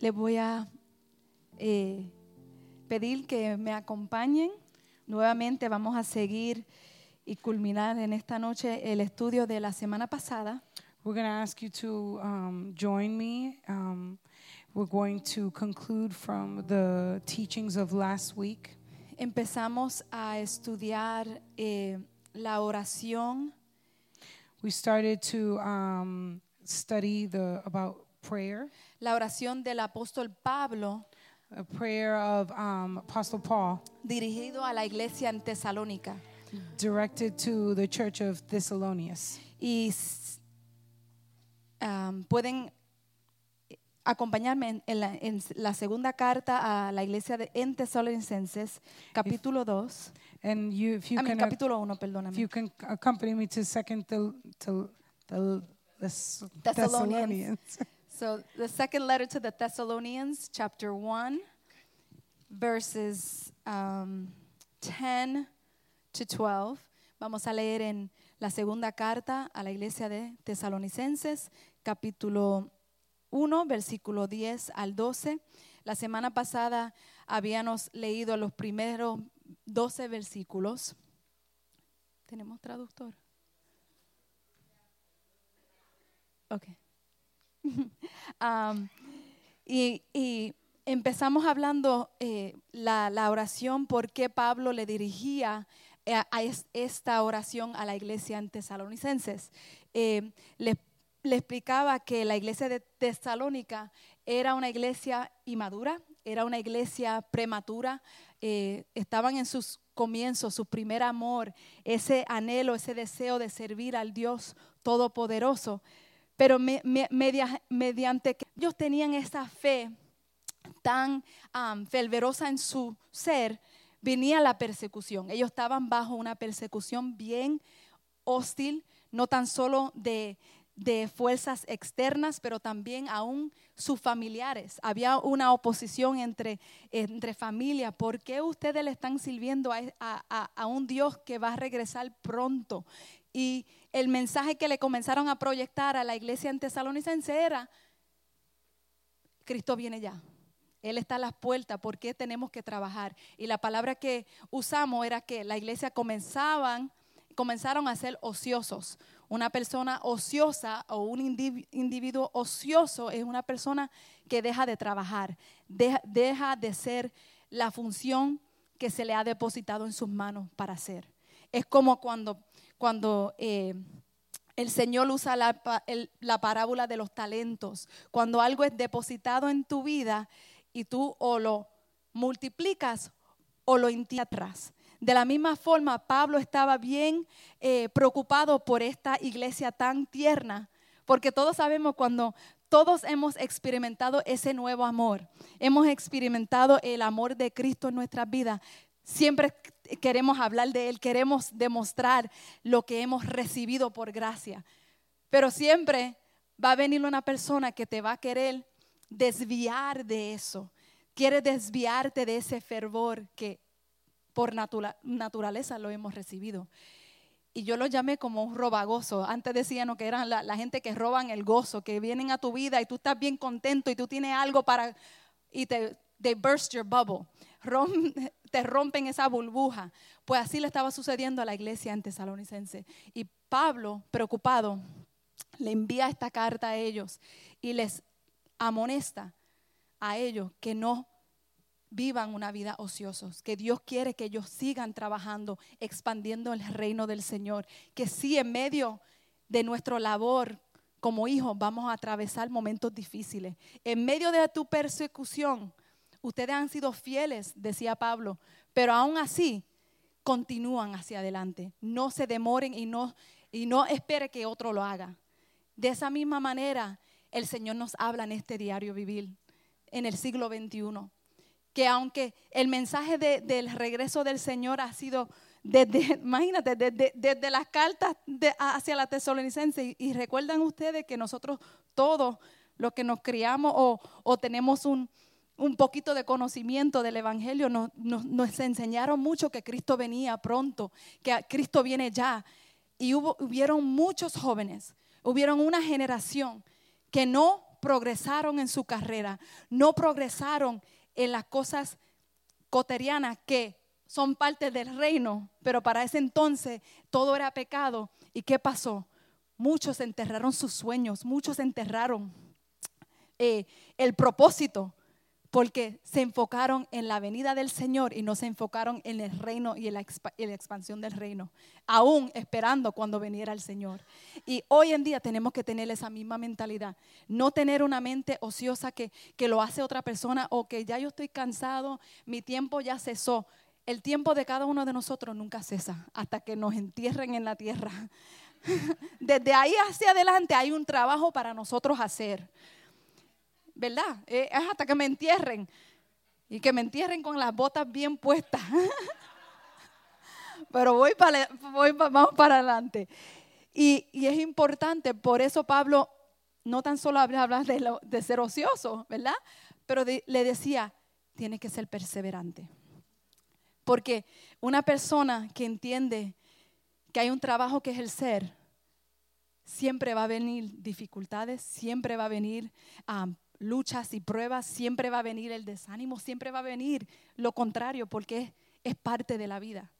les voy a eh, pedir que me acompañen. Nuevamente vamos a seguir y culminar en esta noche el estudio de la semana pasada. We're going to ask you to um, join me. Um, we're going to conclude from the teachings of last week. Empezamos a estudiar eh, la oración We started to um, study the about prayer, la oración del apóstol Pablo a prayer of um, Apostle Paul dirigido a la iglesia en Tesalónica. directed to the church of Thessalonians. Y um, pueden acompañarme en, en la, en la segunda carta a la iglesia de, en Tesalonicenses, capítulo 2. And you, if you I mean, can, uh, capítulo 1, if perdóname. you can accompany me to Second Thel- Tel- Tel- Thess- Thessalonians. So, the second letter to the Thessalonians, chapter 1, verses um, 10 to 12. Vamos a leer en la segunda carta a la iglesia de Tesalonicenses, capítulo 1, versículo 10 al 12. La semana pasada habíamos leído los primeros 12 versículos. ¿Tenemos traductor? Ok. Y, empezamos hablando eh, la, oración, por qué Pablo le dirigía eh, esta oración a la iglesia en Tesalonicenses. Eh, le, explicaba que la iglesia de Tesalónica era una iglesia inmadura, era una iglesia prematura, estaban en sus comienzos, su primer amor, ese anhelo, ese deseo de servir al Dios Todopoderoso. Pero me- me- media- mediante que ellos tenían esa fe tan am, fervorosa en su ser, venía la persecución. Ellos estaban bajo una persecución bien hostil, no tan solo de, fuerzas externas, pero también aún sus familiares. Había una oposición entre, familias. ¿Por qué ustedes le están sirviendo a- a- a un Dios que va a regresar pronto? Y el mensaje que le comenzaron a proyectar a la iglesia en Tesalonicense era, Cristo viene ya. Él está a las puertas, ¿por qué tenemos que trabajar? Y la palabra que usamos era que la iglesia comenzaban, comenzaron a ser ociosos. Una persona ociosa o un indivi- individuo ocioso es una persona que deja de trabajar, deja, deja de ser la función que se le ha depositado en sus manos para hacer. Es como cuando, cuando eh, el Señor usa la, parábola de los talentos. Cuando algo es depositado en tu vida y tú o lo multiplicas o lo entierras. De la misma forma, Pablo estaba bien eh, preocupado por esta iglesia tan tierna, porque todos sabemos cuando todos hemos experimentado ese nuevo amor, hemos experimentado el amor de Cristo en nuestras vidas, siempre queremos hablar de Él, queremos demostrar lo que hemos recibido por gracia, pero siempre va a venir una persona que te va a querer desviar de eso, quiere desviarte de ese fervor que por natura- naturaleza lo hemos recibido. Y yo lo llamé como un robagoso. Antes decían que eran la, la gente que roban el gozo, que vienen a tu vida y tú estás bien contento y tú tienes algo para... y te they burst your bubble. Rom- te rompen esa burbuja. Pues así le estaba sucediendo a la iglesia en Tesalonicense. Y Pablo, preocupado, le envía esta carta a ellos y les amonesta a ellos que no vivan una vida ociosos, que Dios quiere que ellos sigan trabajando, expandiendo el reino del Señor, que sí en medio de nuestra labor como hijos vamos a atravesar momentos difíciles. En medio de tu persecución, ustedes han sido fieles, decía Pablo, pero aún así continúan hacia adelante. No se demoren y no, y no espere que otro lo haga. De esa misma manera, el Señor nos habla en este diario vivir, en el siglo XXI que aunque el mensaje de- del regreso del Señor ha sido desde, imagínate, desde, desde las cartas hacia la tesalonicense, y, y recuerdan ustedes que nosotros todos los que nos criamos o, o tenemos un, un poquito de conocimiento del Evangelio, nos, nos- nos enseñaron mucho que Cristo venía pronto, que Cristo viene ya. Y hubo, hubieron muchos jóvenes, hubieron una generación que no progresaron en su carrera, no progresaron en las cosas cotidianas que son parte del reino, pero para ese entonces todo era pecado. ¿Y qué pasó? Muchos enterraron sus sueños, muchos enterraron eh, el propósito, porque se enfocaron en la venida del Señor y no se enfocaron en el reino y en la, expansión del reino, aún esperando cuando viniera el Señor. Y hoy en día tenemos que tener esa misma mentalidad, no tener una mente ociosa que, que lo hace otra persona o que ya yo estoy cansado, mi tiempo ya cesó. El tiempo de cada uno de nosotros nunca cesa hasta que nos entierren en la tierra. Desde ahí hacia adelante hay un trabajo para nosotros hacer. ¿Verdad? Eh, es hasta que me entierren. Y que me entierren con las botas bien puestas. Pero voy para, vamos para adelante. Y, es importante, por eso Pablo no tan solo habla, de, de, ser ocioso, ¿verdad? Pero le decía, tiene que ser perseverante. Porque una persona que entiende que hay un trabajo que es el ser, siempre va a venir dificultades, siempre va a venir um, luchas y pruebas, siempre va a venir el desánimo, siempre va a venir lo contrario, porque es, parte de la vida.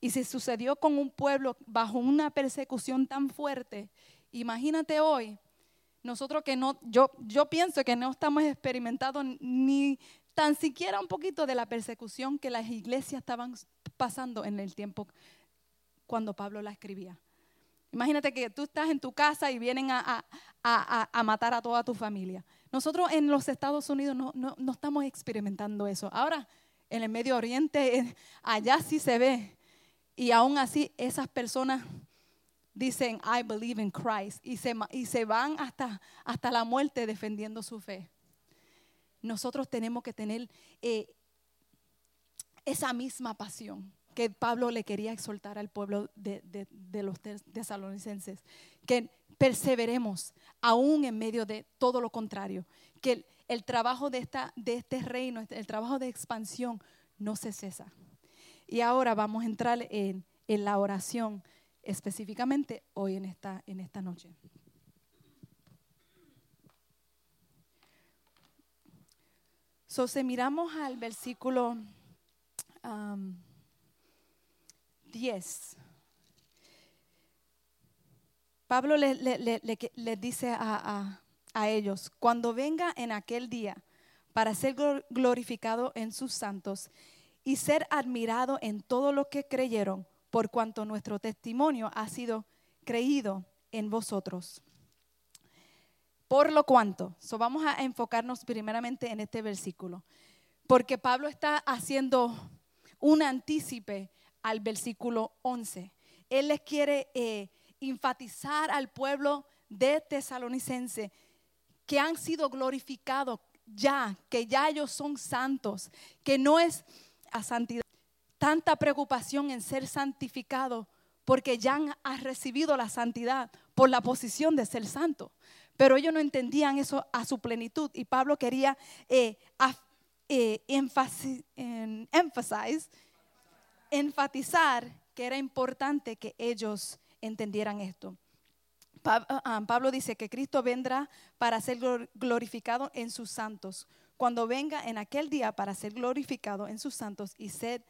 Y si sucedió con un pueblo bajo una persecución tan fuerte, imagínate hoy, nosotros que no, yo, yo pienso que no estamos experimentando ni tan siquiera un poquito de la persecución que las iglesias estaban pasando en el tiempo cuando Pablo la escribía. Imagínate que tú estás en tu casa y vienen a, a matar a toda tu familia. Nosotros en los Estados Unidos no, estamos experimentando eso. Ahora, en el Medio Oriente, allá sí se ve. Y aún así, esas personas dicen, I believe in Christ. Y se, y se van hasta, hasta la muerte defendiendo su fe. Nosotros tenemos que tener eh, esa misma pasión que Pablo le quería exhortar al pueblo de, de los tesalonicenses. Que perseveremos aún en medio de todo lo contrario, que el, trabajo de, esta, de este reino, el trabajo de expansión no se cesa. Y ahora vamos a entrar en, la oración específicamente hoy en esta, en esta noche. So, si miramos al versículo 10, Pablo les le, dice a, ellos, cuando venga en aquel día para ser glorificado en sus santos y ser admirado en todo lo que creyeron, por cuanto nuestro testimonio ha sido creído en vosotros. Por lo cuanto, so vamos a enfocarnos primeramente en este versículo, porque Pablo está haciendo un antícipe al versículo 11. Él les quiere eh, enfatizar al pueblo de tesalonicense que han sido glorificados ya, que ya ellos son santos, que no es a santidad tanta preocupación en ser santificado porque ya han recibido la santidad por la posición de ser santo. Pero ellos no entendían eso a su plenitud y Pablo quería eh, eh, enfatizar que era importante que ellos entendieran esto. Ah, ah, Pablo dice que Cristo vendrá para ser glorificado en sus santos. Cuando venga en aquel día para ser glorificado en sus santos y ser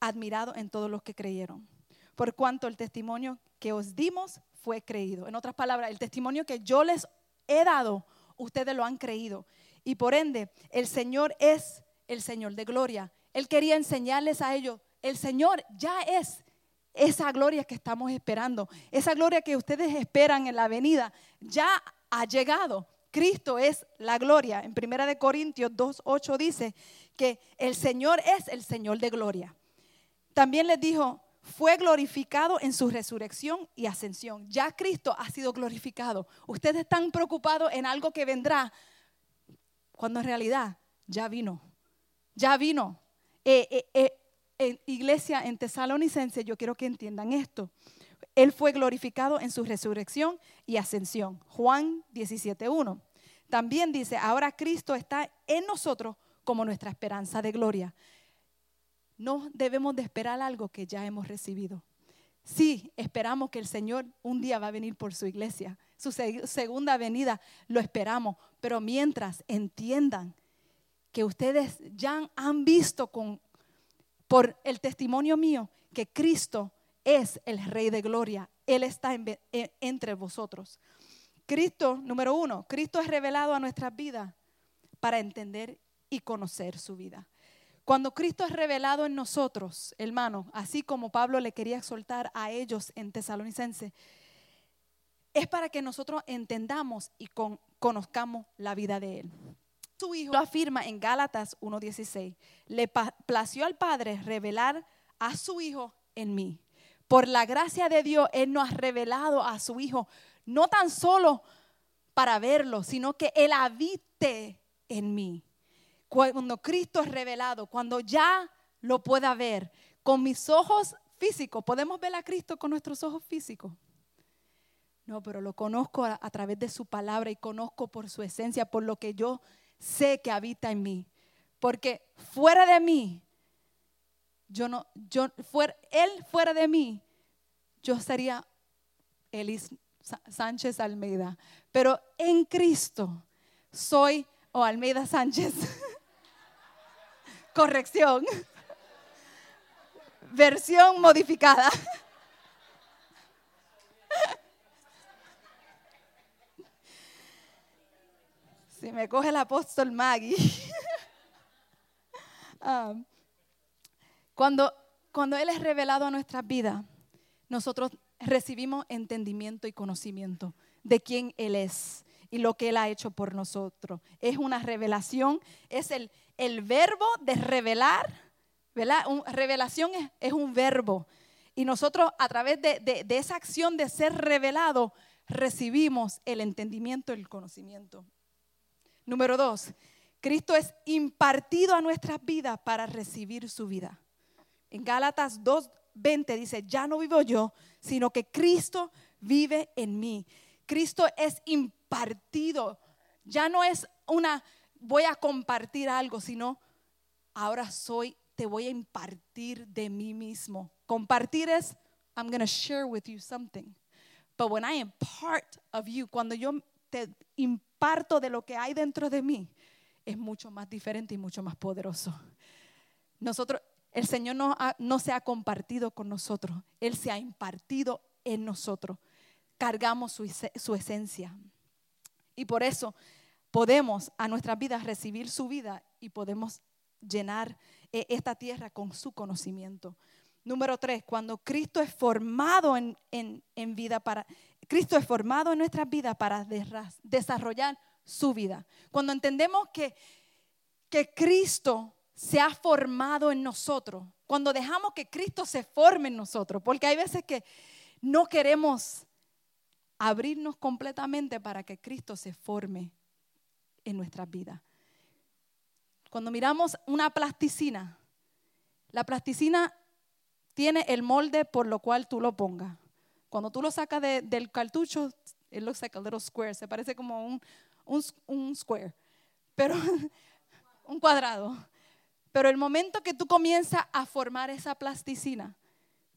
admirado en todos los que creyeron. Por cuanto el testimonio que os dimos fue creído. En otras palabras, el testimonio que yo les he dado, ustedes lo han creído. Y por ende, el Señor es el Señor de gloria. Él quería enseñarles a ellos, el Señor ya es esa gloria que estamos esperando, esa gloria que ustedes esperan en la venida, ya ha llegado. Cristo es la gloria. En Primera de Corintios 2:8 dice que el Señor es el Señor de gloria. También les dijo, fue glorificado en su resurrección y ascensión. Ya Cristo ha sido glorificado. Ustedes están preocupados en algo que vendrá, cuando en realidad ya vino. Ya vino. Eh, eh, eh, en iglesia en Tesalonicense, yo quiero que entiendan esto. Él fue glorificado en su resurrección y ascensión. Juan 17.1. También dice, ahora Cristo está en nosotros como nuestra esperanza de gloria. No debemos de esperar algo que ya hemos recibido. Sí, esperamos que el Señor un día va a venir por su iglesia. Su segunda venida lo esperamos. Pero mientras entiendan que ustedes ya han visto con, por el testimonio mío que Cristo es el Rey de Gloria. Él está e, entre vosotros. Cristo, número uno, Cristo es revelado a nuestras vidas para entender y conocer su vida. Cuando Cristo es revelado en nosotros, hermano, así como Pablo le quería exhortar a ellos en Tesalonicense, es para que nosotros entendamos y conozcamos la vida de Él. Su Hijo lo afirma en Gálatas 1.16. Le plació al Padre revelar a su Hijo en mí. Por la gracia de Dios, Él nos ha revelado a su Hijo, no tan solo para verlo, sino que Él habite en mí cuando Cristo es revelado, cuando ya lo pueda ver con mis ojos físicos, ¿podemos ver a Cristo con nuestros ojos físicos? No, pero lo conozco a, través de su palabra y conozco por su esencia, por lo que yo sé que habita en mí. Porque fuera de mí, yo no, yo, fuera, él fuera de mí, yo sería Elis Sánchez Almeida. Pero en Cristo soy, o Almeida Sánchez. corrección. Versión modificada. Me coge el apóstol Maggie. Ah, cuando, cuando Él es revelado a nuestras vidas, nosotros recibimos entendimiento y conocimiento de quién Él es y lo que Él ha hecho por nosotros. Es una revelación, es el, el verbo de revelar, ¿verdad? revelación es, un verbo. Y nosotros a través de, esa acción de ser revelado, recibimos el entendimiento y el conocimiento. Número dos, Cristo es impartido a nuestras vidas para recibir su vida. En Gálatas 2.20 dice, ya no vivo yo, sino que Cristo vive en mí. Cristo es impartido. Ya no es una voy a compartir algo, sino ahora soy, te voy a impartir de mí mismo. Compartir es, I'm going to share with you something. But when I am part of you, cuando yo te imparto de lo que hay dentro de mí, es mucho más diferente y mucho más poderoso. Nosotros, el Señor no, no se ha compartido con nosotros, Él se ha impartido en nosotros. Cargamos su, su esencia. Y por eso podemos a nuestras vidas recibir su vida y podemos llenar eh, esta tierra con su conocimiento. Número tres, cuando Cristo es formado en, vida para, Cristo es formado en nuestras vidas para desarrollar su vida. Cuando entendemos que, que Cristo se ha formado en nosotros, cuando dejamos que Cristo se forme en nosotros, porque hay veces que no queremos abrirnos completamente para que Cristo se forme en nuestras vidas. Cuando miramos una plasticina, la plasticina tiene el molde por lo cual tú lo pongas. Cuando tú lo sacas del cartucho, it looks like a little square, se parece como un, un, un square, pero un cuadrado. Pero el momento que tú comienzas a formar esa plasticina,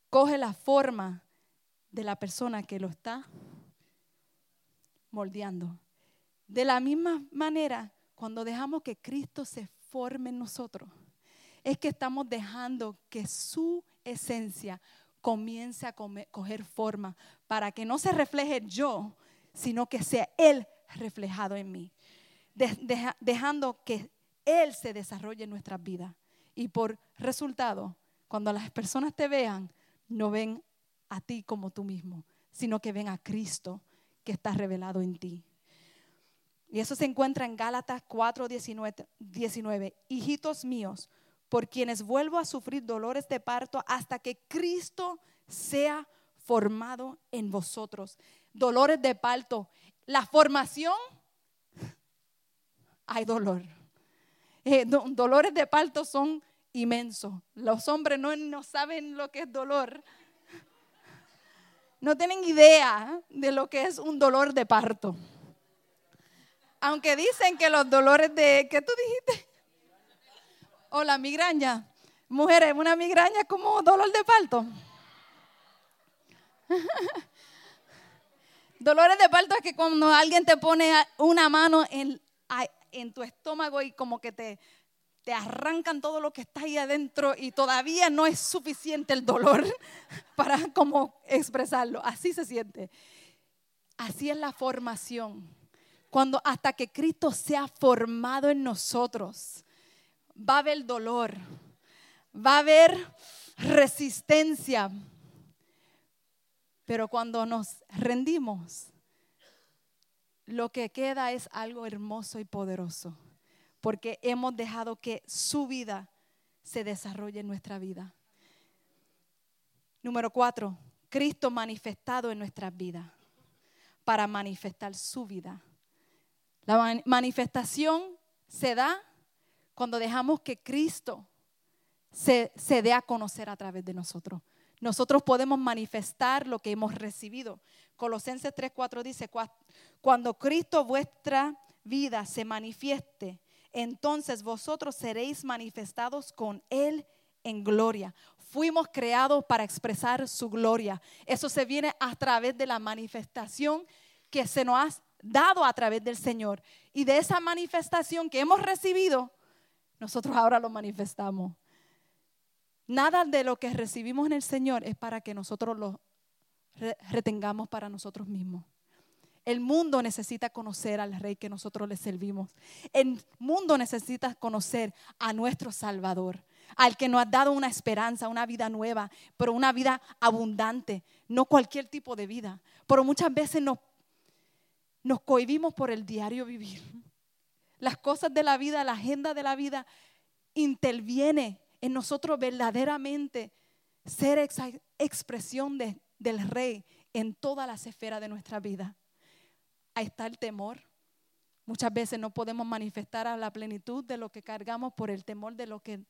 coge la forma de la persona que lo está moldeando. De la misma manera, cuando dejamos que Cristo se forme en nosotros, es que estamos dejando que su esencia comience a coger forma para que no se refleje yo, sino que sea Él reflejado en mí. dejando que Él se desarrolle en nuestras vidas. Y por resultado, cuando las personas te vean, no ven a ti como tú mismo, sino que ven a Cristo que está revelado en ti. Y eso se encuentra en Gálatas 4, 19, Hijitos míos, por quienes vuelvo a sufrir dolores de parto hasta que Cristo sea formado en vosotros. Dolores de parto. La formación, hay dolor. Eh, dolores de parto son inmensos. Los hombres no, no saben lo que es dolor. No tienen idea de lo que es un dolor de parto. Aunque dicen que los dolores de, ¿qué tú dijiste? O la migraña. Mujeres, una migraña es como dolor de parto. Dolores de parto es que cuando alguien te pone una mano en, en tu estómago y como que te, te arrancan todo lo que está ahí adentro y todavía no es suficiente el dolor para como expresarlo. Así se siente. Así es la formación. Cuando hasta que Cristo sea formado en nosotros, va a haber dolor, va a haber resistencia. Pero cuando nos rendimos, lo que queda es algo hermoso y poderoso, porque hemos dejado que su vida se desarrolle en nuestra vida. Número cuatro, Cristo manifestado en nuestras vidas para manifestar su vida. La manifestación se da cuando dejamos que Cristo se, se dé a conocer a través de nosotros. Nosotros podemos manifestar lo que hemos recibido. Colosenses 3:4 dice, cuando Cristo vuestra vida se manifieste, entonces vosotros seréis manifestados con Él en gloria. Fuimos creados para expresar su gloria. Eso se viene a través de la manifestación que se nos ha dado a través del Señor. Y de esa manifestación que hemos recibido, nosotros ahora lo manifestamos. Nada de lo que recibimos en el Señor es para que nosotros lo retengamos para nosotros mismos. El mundo necesita conocer al Rey que nosotros le servimos. El mundo necesita conocer a nuestro Salvador, al que nos ha dado una esperanza, una vida nueva, pero una vida abundante, no cualquier tipo de vida. Pero muchas veces nos, nos cohibimos por el diario vivir. Las cosas de la vida, la agenda de la vida interviene en nosotros verdaderamente ser expresión del Rey en todas las esferas de nuestra vida. Ahí está el temor. Muchas veces no podemos manifestar a la plenitud de lo que cargamos por el temor de lo que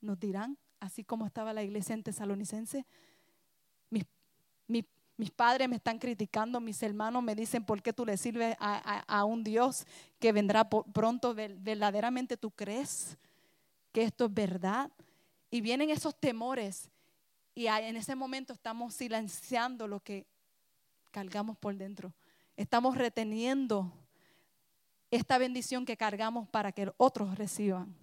nos dirán, así como estaba la iglesia en Tesalonicense. Mis, padres me están criticando, mis hermanos me dicen, ¿por qué tú le sirves a, a un Dios que vendrá pronto? ¿Verdaderamente tú crees que esto es verdad? Y vienen esos temores y en ese momento estamos silenciando lo que cargamos por dentro. Estamos reteniendo esta bendición que cargamos para que otros reciban.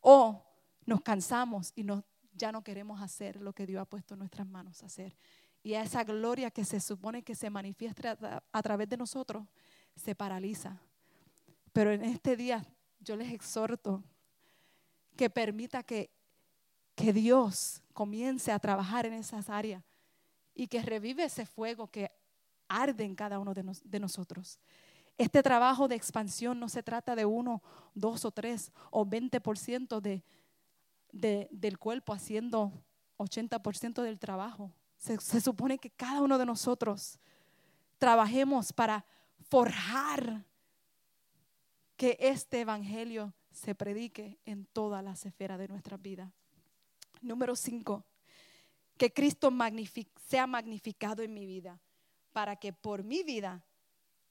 O nos cansamos y ya no queremos hacer lo que Dios ha puesto en nuestras manos hacer. Y a esa gloria que se supone que se manifiesta a, través de nosotros, se paraliza. Pero en este día yo les exhorto que permita que, que Dios comience a trabajar en esas áreas y que revive ese fuego que arde en cada uno de, nosotros. Este trabajo de expansión no se trata de uno, dos o tres o 20% de, de, del cuerpo haciendo 80% del trabajo. Se, supone que cada uno de nosotros trabajemos para forjar que este evangelio se predique en todas las esferas de nuestra vida. Número cinco, que Cristo sea magnificado en mi vida para que por mi vida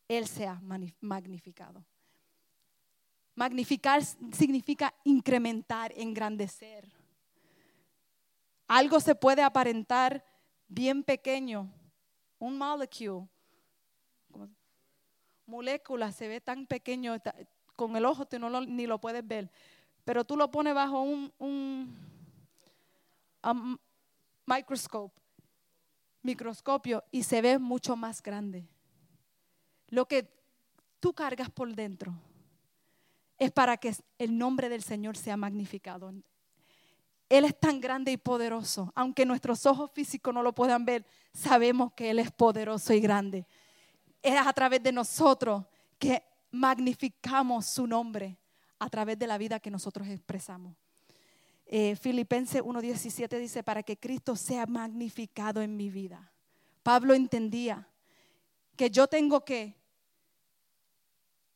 Él sea magnificado. Magnificar significa incrementar, engrandecer. Algo se puede aparentar bien pequeño. Un molecule, molécula se ve tan pequeño, con el ojo tú no ni lo puedes ver, pero tú lo pones bajo un, un microscope microscopio y se ve mucho más grande. Lo que tú cargas por dentro es para que el nombre del Señor sea magnificado. Él es tan grande y poderoso. Aunque nuestros ojos físicos no lo puedan ver, sabemos que Él es poderoso y grande. Es a través de nosotros que magnificamos su nombre, a través de la vida que nosotros expresamos. Eh, Filipenses 1.17 dice, para que Cristo sea magnificado en mi vida. Pablo entendía que yo tengo que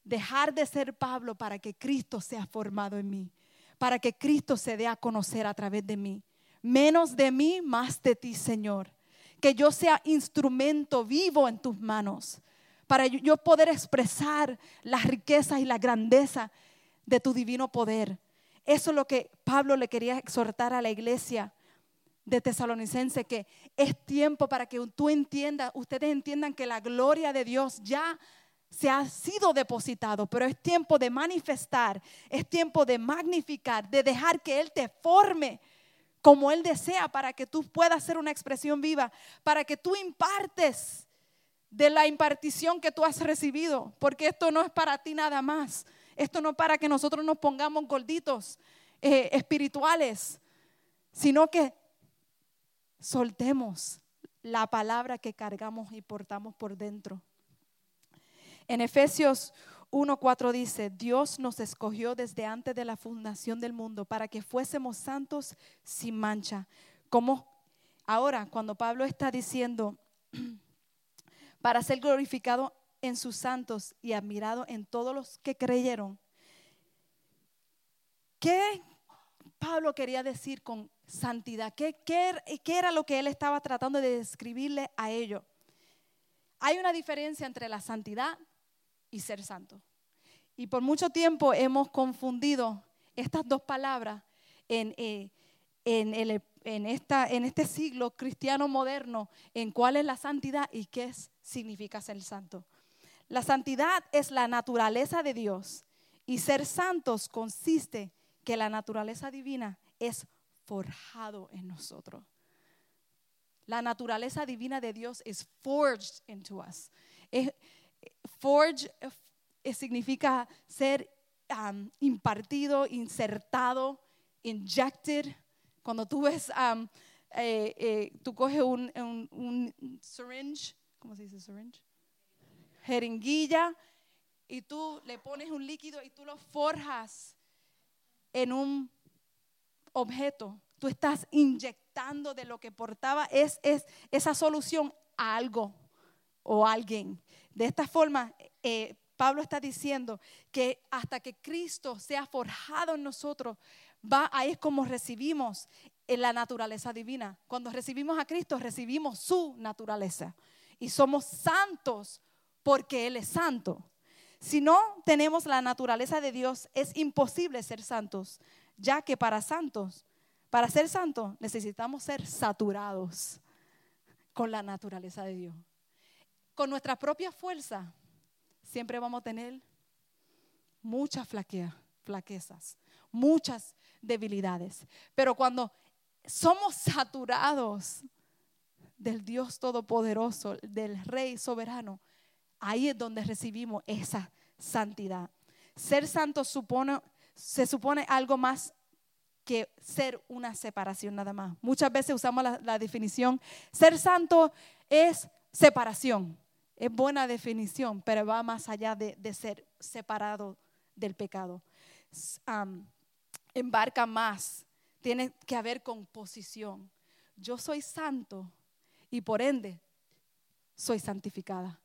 dejar de ser Pablo para que Cristo sea formado en mí, para que Cristo se dé a conocer a través de mí. Menos de mí, más de ti, Señor. Que yo sea instrumento vivo en tus manos, para yo poder expresar las riquezas y la grandeza de tu divino poder eso es lo que Pablo le quería exhortar a la iglesia de Tesalonicense que es tiempo para que tú entiendas, ustedes entiendan que la gloria de Dios ya se ha sido depositado, pero es tiempo de manifestar, es tiempo de magnificar, de dejar que Él te forme como Él desea para que tú puedas ser una expresión viva, para que tú impartes de la impartición que tú has recibido, porque esto no es para ti nada más, esto no es para que nosotros nos pongamos gorditos eh, espirituales, sino que soltemos la palabra que cargamos y portamos por dentro. En Efesios 1.4 dice, Dios nos escogió desde antes de la fundación del mundo para que fuésemos santos sin mancha. Como ahora, cuando Pablo está diciendo, para ser glorificado en sus santos y admirado en todos los que creyeron, ¿qué Pablo quería decir con santidad? ¿Qué, qué, qué era lo que él estaba tratando de describirle a ellos? Hay una diferencia entre la santidad y ser santo. Y por mucho tiempo hemos confundido estas dos palabras en, eh, en, esta, en este siglo cristiano moderno, en cuál es la santidad y qué significa ser santo. La santidad es la naturaleza de Dios y ser santos consiste que la naturaleza divina es forjado en nosotros. La naturaleza divina de Dios es forged into us. Forge eh, significa ser um, impartido, insertado, injected. Cuando tú ves, um, eh, eh, tú coges un, syringe, ¿cómo se dice syringe? Jeringuilla, y tú le pones un líquido y tú lo forjas en un objeto. Tú estás inyectando de lo que portaba es, es esa solución a algo o alguien. De esta forma, eh, Pablo está diciendo que hasta que Cristo sea forjado en nosotros, va ahí es como recibimos en la naturaleza divina. Cuando recibimos a Cristo, recibimos su naturaleza y somos santos porque Él es santo. Si no tenemos la naturaleza de Dios, es imposible ser santos, ya que para santos, para ser santos, necesitamos ser saturados con la naturaleza de Dios con nuestra propia fuerza, siempre vamos a tener muchas flaquezas, muchas debilidades. Pero cuando somos saturados del Dios Todopoderoso, del Rey soberano, ahí es donde recibimos esa santidad. Ser santo supone, se supone algo más que ser una separación nada más. Muchas veces usamos la, la definición, ser santo es separación es buena definición, pero va más allá de, ser separado del pecado. embarca más, tiene que ver con posición. Yo soy santo y por ende soy santificada.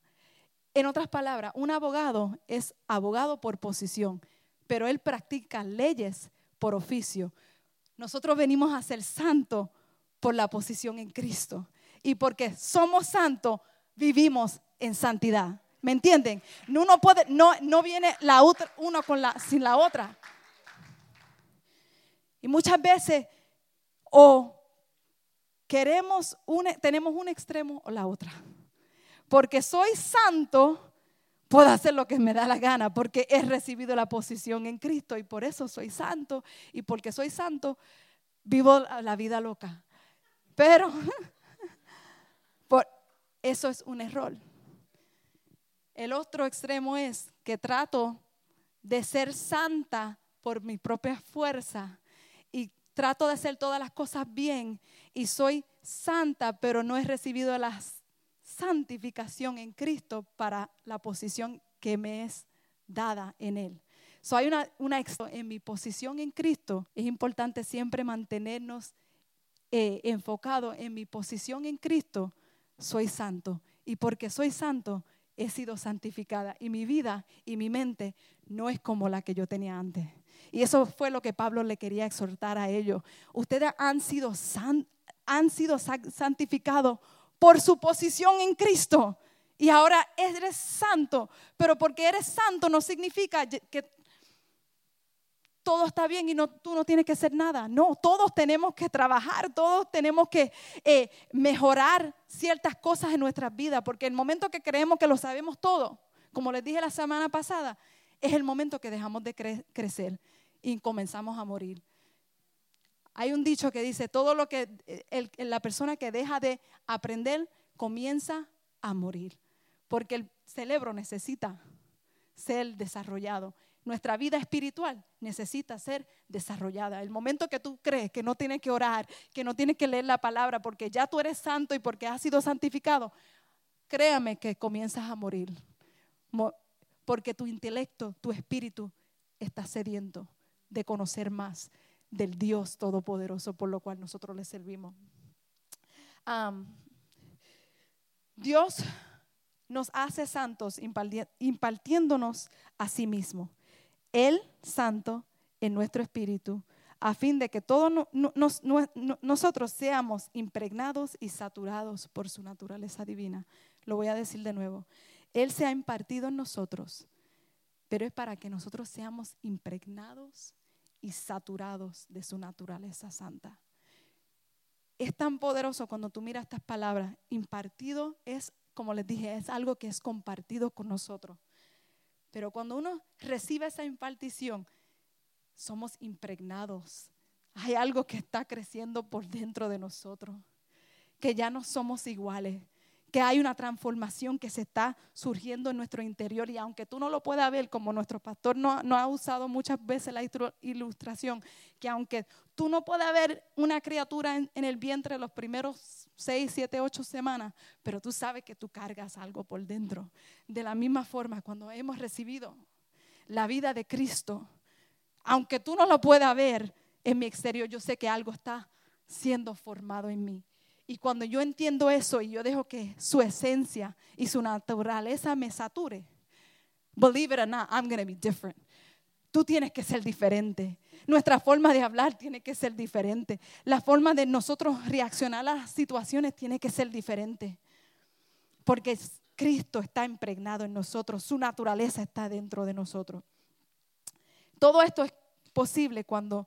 En otras palabras, un abogado es abogado por posición, pero él practica leyes por oficio. Nosotros venimos a ser santos por la posición en Cristo. Y porque somos santos, vivimos en santidad. ¿Me entienden? Uno puede, no, no viene la otra, uno con la, sin la otra. Y muchas veces o queremos un, tenemos un extremo o la otra. Porque soy santo, puedo hacer lo que me da la gana, porque he recibido la posición en Cristo y por eso soy santo. Y porque soy santo, vivo la vida loca. Pero por, eso es un error. El otro extremo es que trato de ser santa por mi propia fuerza y trato de hacer todas las cosas bien y soy santa, pero no he recibido la santificación en Cristo para la posición que me es dada en Él. So, hay una, una en mi posición en Cristo. Es importante siempre mantenernos eh, enfocados en mi posición en Cristo. Soy santo. Y porque soy santo, he sido santificada y mi vida y mi mente no es como la que yo tenía antes. Y eso fue lo que Pablo le quería exhortar a ellos. Ustedes han sido, han sido santificados por su posición en Cristo. Y ahora eres santo. Pero porque eres santo no significa que todo está bien y no, tú no tienes que hacer nada. No, todos tenemos que trabajar, todos tenemos que eh, mejorar ciertas cosas en nuestras vidas, porque el momento que creemos que lo sabemos todo, como les dije la semana pasada, es el momento que dejamos de crecer y comenzamos a morir. Hay un dicho que dice, todo lo que la persona que deja de aprender comienza a morir, porque el cerebro necesita ser desarrollado. Nuestra vida espiritual necesita ser desarrollada. El momento que tú crees que no tienes que orar, que no tienes que leer la palabra porque ya tú eres santo y porque has sido santificado, créame que comienzas a morir. Porque tu intelecto, tu espíritu está sediento de conocer más del Dios Todopoderoso por lo cual nosotros le servimos. Dios nos hace santos impartiéndonos a sí mismo. Él santo en nuestro espíritu, a fin de que todos nosotros seamos impregnados y saturados por su naturaleza divina. Lo voy a decir de nuevo. Él se ha impartido en nosotros, pero es para que nosotros seamos impregnados y saturados de su naturaleza santa. Es tan poderoso cuando tú miras estas palabras. Impartido es, como les dije, es algo que es compartido con nosotros. Pero cuando uno recibe esa impartición, somos impregnados. Hay algo que está creciendo por dentro de nosotros, que ya no somos iguales, que hay una transformación que se está surgiendo en nuestro interior y aunque tú no lo puedas ver, como nuestro pastor no, ha usado muchas veces la ilustración, que aunque tú no puedas ver una criatura en, en el vientre los primeros seis, siete, ocho semanas, pero tú sabes que tú cargas algo por dentro. De la misma forma, cuando hemos recibido la vida de Cristo, aunque tú no lo puedas ver en mi exterior, yo sé que algo está siendo formado en mí. Y cuando yo entiendo eso y yo dejo que su esencia y su naturaleza me sature, believe it or not, I'm going to be different. Tú tienes que ser diferente. Nuestra forma de hablar tiene que ser diferente. La forma de nosotros reaccionar a las situaciones tiene que ser diferente. Porque Cristo está impregnado en nosotros, su naturaleza está dentro de nosotros. Todo esto es posible cuando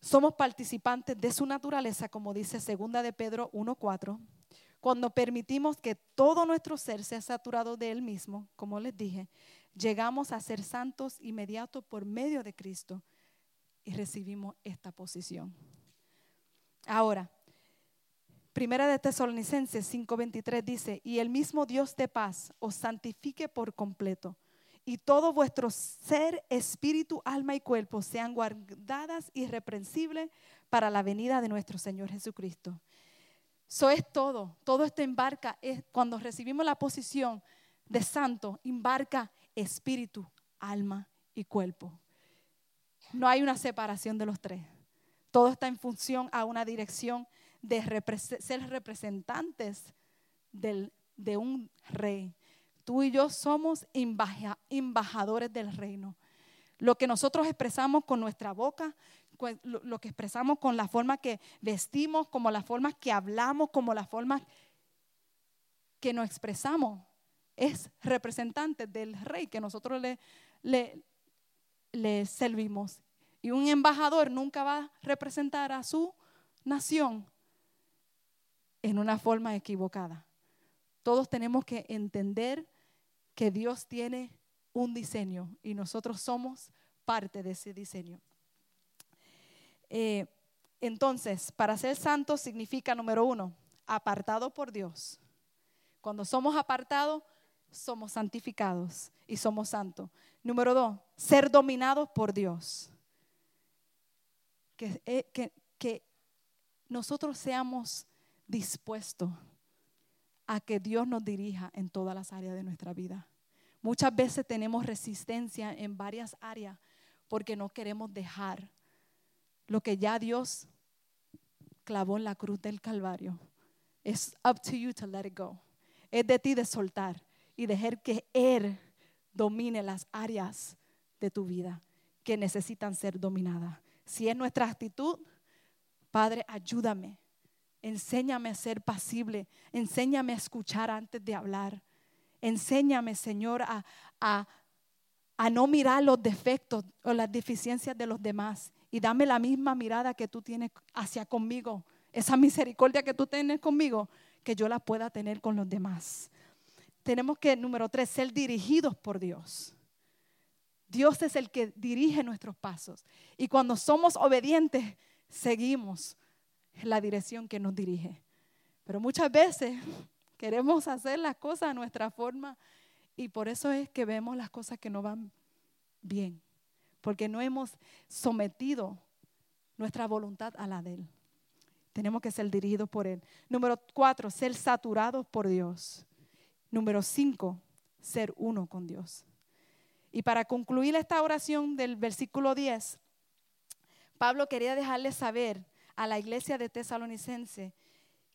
somos participantes de su naturaleza, como dice segunda de Pedro 1:4, cuando permitimos que todo nuestro ser sea saturado de él mismo, como les dije, llegamos a ser santos inmediatos por medio de Cristo y recibimos esta posición. Ahora, Primera de Tesalonicenses 5:23 dice, "Y el mismo Dios de paz os santifique por completo." y todo vuestro ser, espíritu, alma y cuerpo sean guardadas irreprensibles para la venida de nuestro Señor Jesucristo. Eso es todo. Todo esto embarca, es, cuando recibimos la posición de santo, embarca espíritu, alma y cuerpo. No hay una separación de los tres. Todo está en función a una dirección de ser representantes de un rey. Tú y yo somos embajadores del reino. Lo que nosotros expresamos con nuestra boca, lo que expresamos con la forma que vestimos, como la forma que hablamos, como la forma que nos expresamos, es representante del rey que nosotros le, le, servimos. Y un embajador nunca va a representar a su nación en una forma equivocada. Todos tenemos que entender que Dios tiene un diseño y nosotros somos parte de ese diseño. Eh, entonces, para ser santo significa, número uno, apartado por Dios. Cuando somos apartados, somos santificados y somos santos. Número dos, ser dominados por Dios. Que, eh, que, que nosotros seamos dispuestos a que Dios nos dirija en todas las áreas de nuestra vida. Muchas veces tenemos resistencia en varias áreas porque no queremos dejar lo que ya Dios clavó en la cruz del Calvario. Es up to you to let it go. Es de ti de soltar y dejar que Él domine las áreas de tu vida que necesitan ser dominadas. Si es nuestra actitud, Padre, ayúdame Enséñame a ser pasible. Enséñame a escuchar antes de hablar. Enséñame, Señor, a, a no mirar los defectos o las deficiencias de los demás y dame la misma mirada que tú tienes hacia conmigo, esa misericordia que tú tienes conmigo, que yo la pueda tener con los demás. Tenemos que, número tres, ser dirigidos por Dios. Dios es el que dirige nuestros pasos. Y cuando somos obedientes, seguimos la dirección que nos dirige. Pero muchas veces queremos hacer las cosas a nuestra forma y por eso es que vemos las cosas que no van bien, porque no hemos sometido nuestra voluntad a la de Él. Tenemos que ser dirigidos por Él. Número cuatro, ser saturados por Dios. Número cinco, ser uno con Dios. Y para concluir esta oración del versículo 10, Pablo quería dejarle saber a la iglesia de Tesalonicense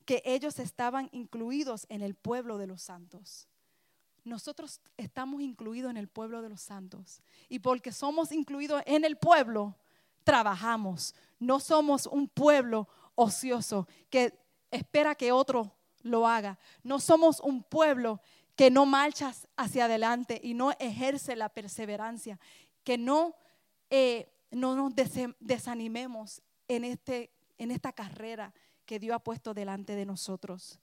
que ellos estaban incluidos en el pueblo de los santos. Nosotros estamos incluidos en el pueblo de los santos. Y porque somos incluidos en el pueblo, trabajamos. No somos un pueblo ocioso que espera que otro lo haga. No somos un pueblo que no marcha hacia adelante y no ejerce la perseverancia. Que no, eh, no nos desanimemos en, este, en esta carrera que Dios ha puesto delante de nosotros.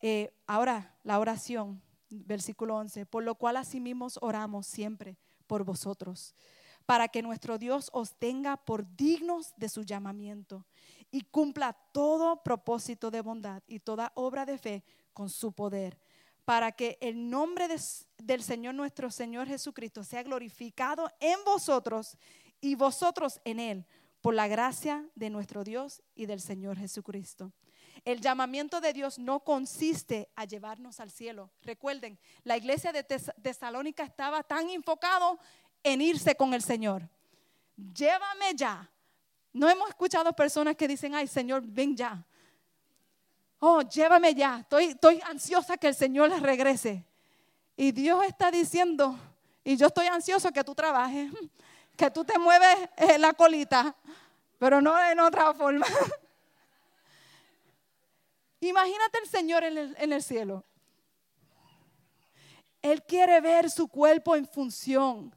Eh, ahora, la oración versículo 11, por lo cual asimismo oramos siempre por vosotros, para que nuestro Dios os tenga por dignos de su llamamiento y cumpla todo propósito de bondad y toda obra de fe con su poder, para que el nombre del Señor nuestro Señor Jesucristo sea glorificado en vosotros y vosotros en Él, por la gracia de nuestro Dios y del Señor Jesucristo. El llamamiento de Dios no consiste a llevarnos al cielo. Recuerden, la iglesia de Tesalónica estaba tan enfocado en irse con el Señor. Llévame ya. No hemos escuchado personas que dicen, ay Señor, ven ya. Oh, llévame ya. Estoy, estoy ansiosa que el Señor regrese. Y Dios está diciendo, y yo estoy ansioso que tú trabajes, que tú te mueves en la colita, pero no en otra forma. Imagínate el Señor en el, cielo. Él quiere ver su cuerpo en función,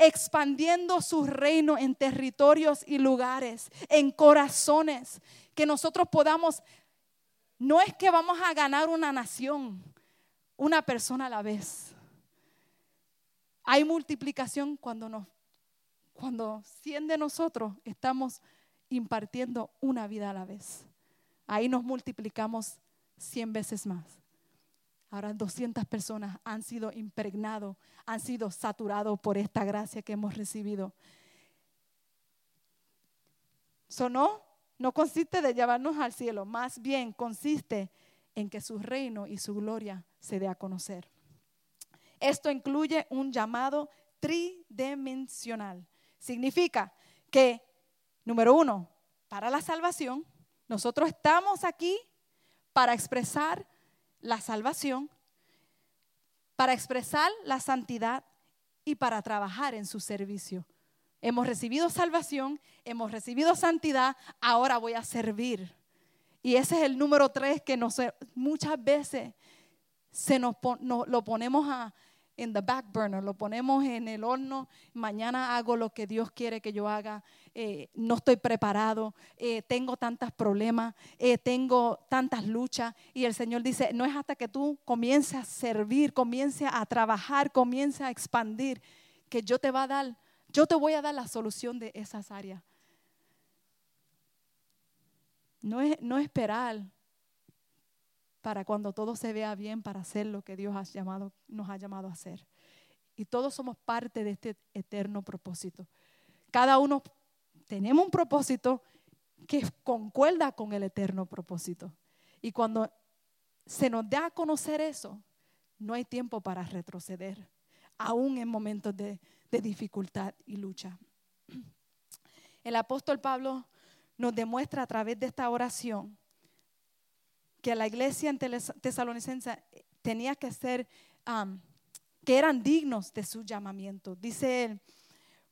expandiendo su reino en territorios y lugares, en corazones, que nosotros podamos, no es que vamos a ganar una nación, una persona a la vez. Hay multiplicación cuando nos, cuando 100 de nosotros estamos impartiendo una vida a la vez ahí nos multiplicamos 100 veces más. Ahora 200 personas han sido impregnados, han sido saturados por esta gracia que hemos recibido. Eso no, no consiste de llevarnos al cielo, más bien consiste en que su reino y su gloria se dé a conocer. Esto incluye un llamado tridimensional. Significa que, número uno, para la salvación, nosotros estamos aquí para expresar la salvación, para expresar la santidad y para trabajar en su servicio. Hemos recibido salvación, hemos recibido santidad, ahora voy a servir. Y ese es el número tres que muchas veces se nos, lo ponemos a, en the back burner, lo ponemos en el horno, mañana hago lo que Dios quiere que yo haga, eh, no estoy preparado, eh, tengo tantos problemas, eh, tengo tantas luchas. Y el Señor dice, no es hasta que tú comiences a servir, comiences a trabajar, comiences a expandir, que yo te va a dar, yo te voy a dar la solución de esas áreas. No es, no esperar para cuando todo se vea bien para hacer lo que Dios llamado, nos ha llamado a hacer. Y todos somos parte de este eterno propósito. Cada uno tenemos un propósito que concuerda con el eterno propósito. Y cuando se nos da a conocer eso, no hay tiempo para retroceder, aún en momentos de, de dificultad y lucha. El apóstol Pablo nos demuestra a través de esta oración que la iglesia en tesalonicense tenía que ser, que eran dignos de su llamamiento. Dice él,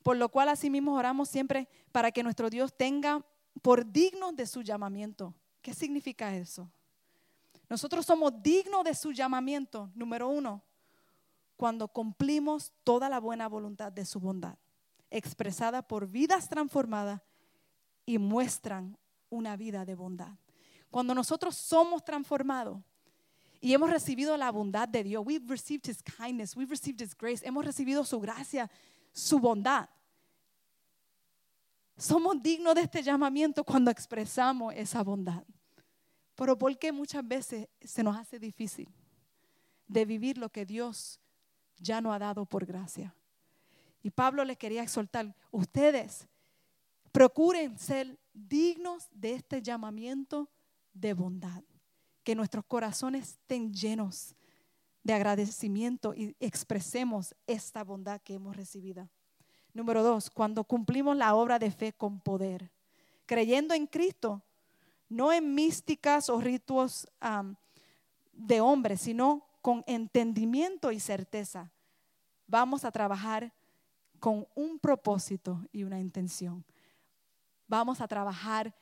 por lo cual asimismo oramos siempre para que nuestro Dios tenga por dignos de su llamamiento. ¿Qué significa eso? Nosotros somos dignos de su llamamiento, número uno, cuando cumplimos toda la buena voluntad de su bondad, expresada por vidas transformadas y muestran una vida de bondad. Cuando nosotros somos transformados y hemos recibido la bondad de Dios, we've received His kindness, we've received His grace, hemos recibido su gracia, su bondad. Somos dignos de este llamamiento cuando expresamos esa bondad. Pero ¿por qué muchas veces se nos hace difícil de vivir lo que Dios ya nos ha dado por gracia? Y Pablo les quería exhortar, ustedes procuren ser dignos de este llamamiento de bondad, que nuestros corazones estén llenos de agradecimiento y expresemos esta bondad que hemos recibido. Número dos, cuando cumplimos la obra de fe con poder, creyendo en Cristo, no en místicas o ritos de hombres, sino con entendimiento y certeza. Vamos a trabajar con un propósito y una intención. Vamos a trabajar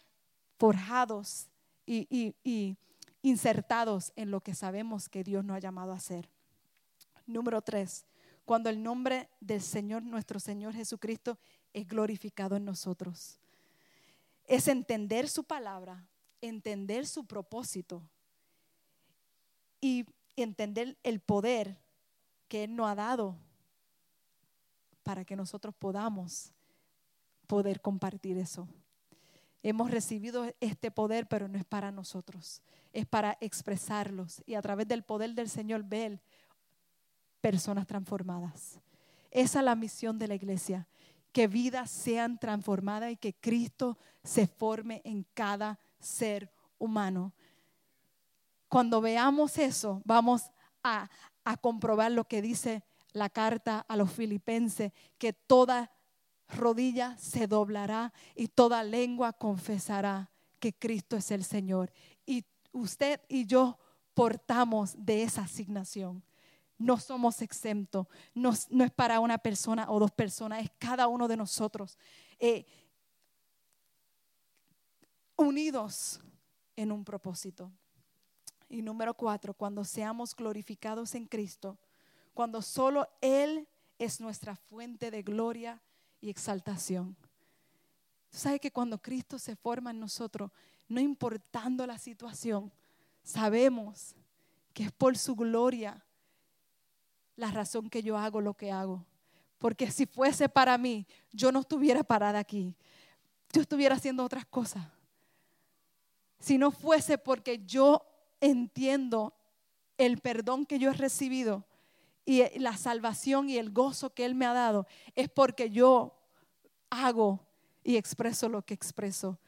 forjados y, y insertados en lo que sabemos que Dios nos ha llamado a hacer. Número tres, cuando el nombre del Señor, nuestro Señor Jesucristo, es glorificado en nosotros. Es entender su palabra, entender su propósito y entender el poder que Él nos ha dado para que nosotros podamos poder compartir eso. Hemos recibido este poder, pero no es para nosotros, es para expresarlos y a través del poder del Señor ver personas transformadas. Esa es la misión de la iglesia, que vidas sean transformadas y que Cristo se forme en cada ser humano. Cuando veamos eso, vamos a, comprobar lo que dice la carta a los filipenses, que toda rodilla se doblará y toda lengua confesará que Cristo es el Señor. Y usted y yo portamos de esa asignación. No somos exentos. No, es para una persona o dos personas, es cada uno de nosotros. Eh, unidos en un propósito. Y número cuatro, cuando seamos glorificados en Cristo, cuando solo Él es nuestra fuente de gloria y exaltación. ¿Sabes que cuando Cristo se forma en nosotros, no importando la situación, sabemos que es por su gloria la razón que yo hago lo que hago? Porque si fuese para mí, yo no estuviera parada aquí. Yo estuviera haciendo otras cosas si no fuese porque yo entiendo el perdón que yo he recibido y la salvación y el gozo que Él me ha dado, es porque yo hago y expreso lo que expreso.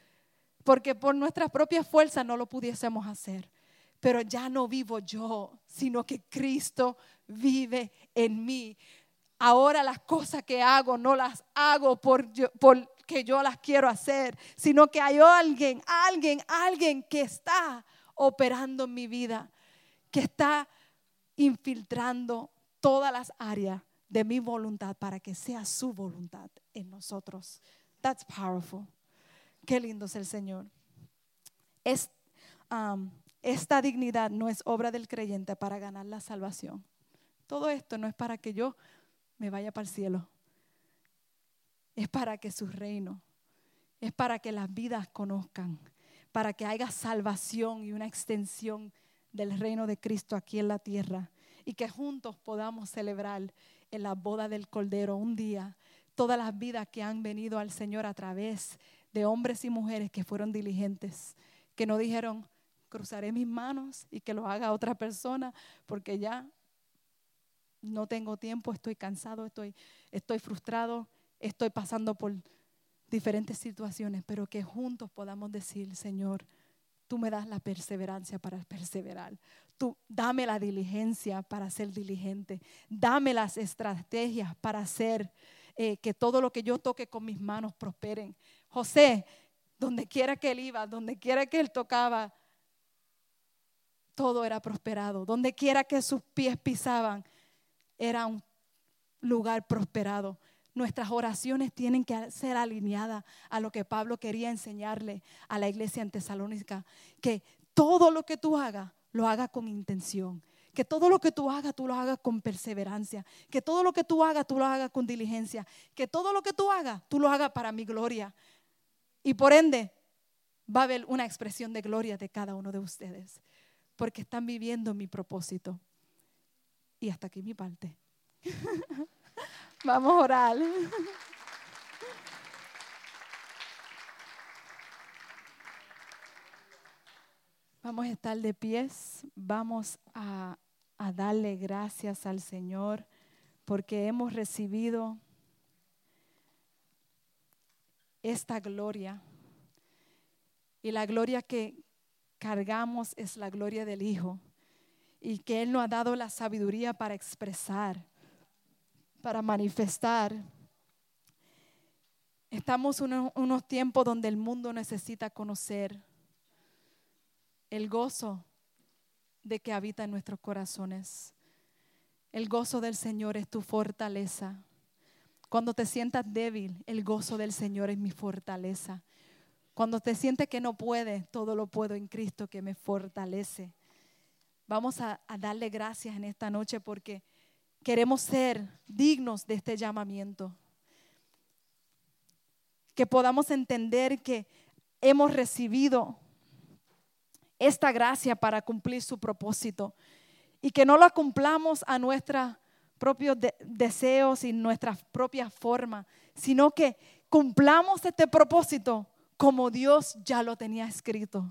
Porque por nuestras propias fuerzas no lo pudiésemos hacer. Pero ya no vivo yo, sino que Cristo vive en mí. Ahora las cosas que hago no las hago por, por que yo las quiero hacer, sino que hay alguien, alguien, alguien que está operando en mi vida, que está infiltrando todas las áreas de mi voluntad para que sea su voluntad en nosotros. That's powerful. Qué lindo es el Señor. Es, um, esta dignidad no es obra del creyente para ganar la salvación. Todo esto no es para que yo me vaya para el cielo es para que su reino, es para que las vidas conozcan, para que haya salvación y una extensión del reino de Cristo aquí en la tierra y que juntos podamos celebrar en la boda del Cordero un día todas las vidas que han venido al Señor a través de hombres y mujeres que fueron diligentes, que no dijeron, cruzaré mis manos y que lo haga otra persona porque ya no tengo tiempo, estoy cansado, estoy, estoy frustrado, estoy pasando por diferentes situaciones, pero que juntos podamos decir, Señor, tú me das la perseverancia para perseverar. Tú dame la diligencia para ser diligente. Dame las estrategias para hacer eh, que todo lo que yo toque con mis manos prosperen. José, donde quiera que él iba, donde quiera que él tocaba, todo era prosperado. Donde quiera que sus pies pisaban, era un lugar prosperado. Nuestras oraciones tienen que ser alineadas a lo que Pablo quería enseñarle a la iglesia en Tesalónica, que todo lo que tú hagas, lo haga con intención, Que todo lo que tú hagas, tú lo hagas con perseverancia. Que todo lo que tú hagas, tú lo hagas con diligencia. Que todo lo que tú hagas, tú lo hagas para mi gloria. Y por ende, va a haber una expresión de gloria de cada uno de ustedes. Porque están viviendo mi propósito. Y hasta aquí mi parte. Vamos a orar. Vamos a estar de pies, vamos a, darle gracias al Señor porque hemos recibido esta gloria. Y la gloria que cargamos es la gloria del Hijo. Y que Él nos ha dado la sabiduría para expresar, para manifestar. Estamos en unos tiempos donde el mundo necesita conocer el gozo de que habita en nuestros corazones. El gozo del Señor es tu fortaleza. Cuando te sientas débil, el gozo del Señor es mi fortaleza. Cuando te sientes que no puedes, todo lo puedo en Cristo que me fortalece. Vamos a, a, darle gracias en esta noche porque queremos ser dignos de este llamamiento. Que podamos entender que hemos recibido esta gracia para cumplir su propósito. Y que no la cumplamos a nuestros propios deseos y nuestra propia forma, sino que cumplamos este propósito como Dios ya lo tenía escrito.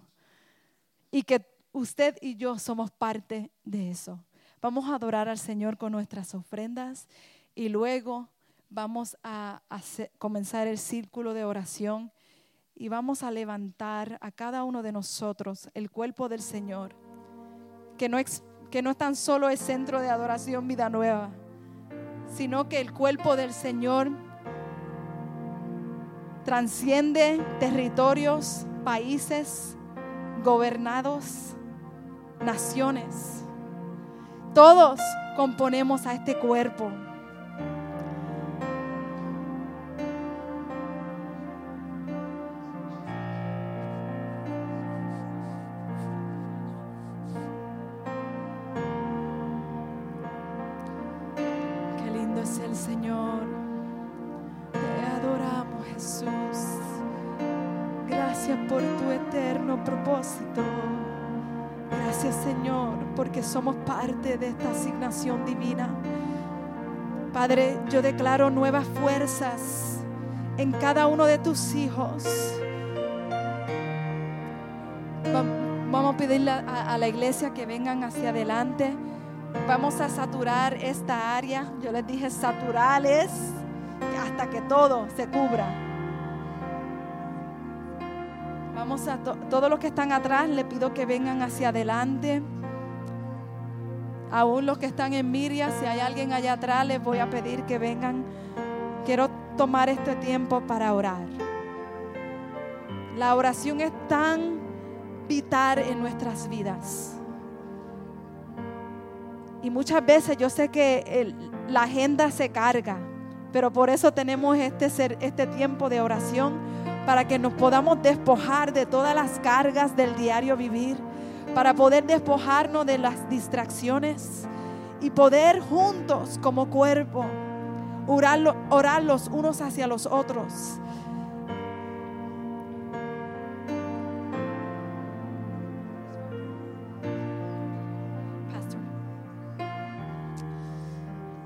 Y que usted y yo somos parte de eso. Vamos a adorar al Señor con nuestras ofrendas y luego vamos a comenzar el círculo de oración y vamos a levantar a cada uno de nosotros el cuerpo del Señor, que no, es, que no es tan solo el centro de adoración vida nueva, sino que el cuerpo del Señor transciende territorios, países, gobernados, naciones. Todos componemos a este cuerpo. Divina. Padre, yo declaro nuevas fuerzas en cada uno de tus hijos. Vamos a pedirle a, la iglesia que vengan hacia adelante. Vamos a saturar esta área. Yo les dije saturales hasta que todo se cubra. Vamos a todos los que están atrás, le pido que vengan hacia adelante. Aún los que están en Miria, si hay alguien allá atrás, les voy a pedir que vengan. Quiero tomar este tiempo para orar. La oración es tan vital en nuestras vidas. Y muchas veces yo sé que la agenda se carga, pero por eso tenemos este, este tiempo de oración para que nos podamos despojar de todas las cargas del diario vivir para poder despojarnos de las distracciones y poder juntos como cuerpo orar, los unos hacia los otros.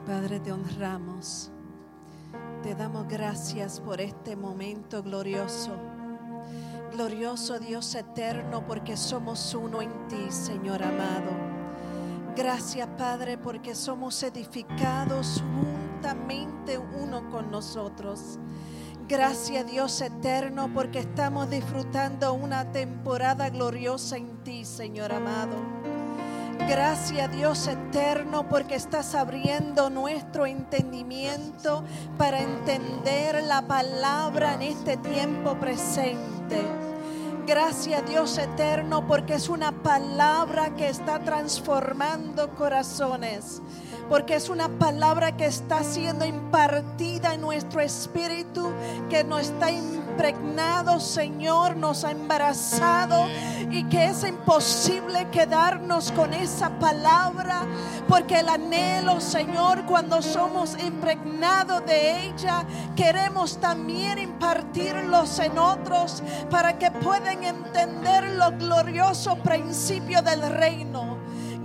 Padre, te honramos. Te damos gracias por este momento glorioso Glorioso Dios eterno, porque somos uno en ti, Señor amado. Gracias, Padre, porque somos edificados juntamente uno con nosotros. Gracias, Dios eterno, porque estamos disfrutando una temporada gloriosa en ti, Señor amado. Gracias Dios eterno porque estás abriendo nuestro entendimiento para entender la palabra en este tiempo presente. Gracias Dios eterno porque es una palabra que está transformando corazones. Porque es una palabra que está siendo impartida en nuestro espíritu, que nos está impregnado, Señor, nos ha embarazado y que es imposible quedarnos con esa palabra, porque el anhelo, Señor, cuando somos impregnados de ella, queremos también impartirlos en otros para que puedan entender los glorioso principio del reino.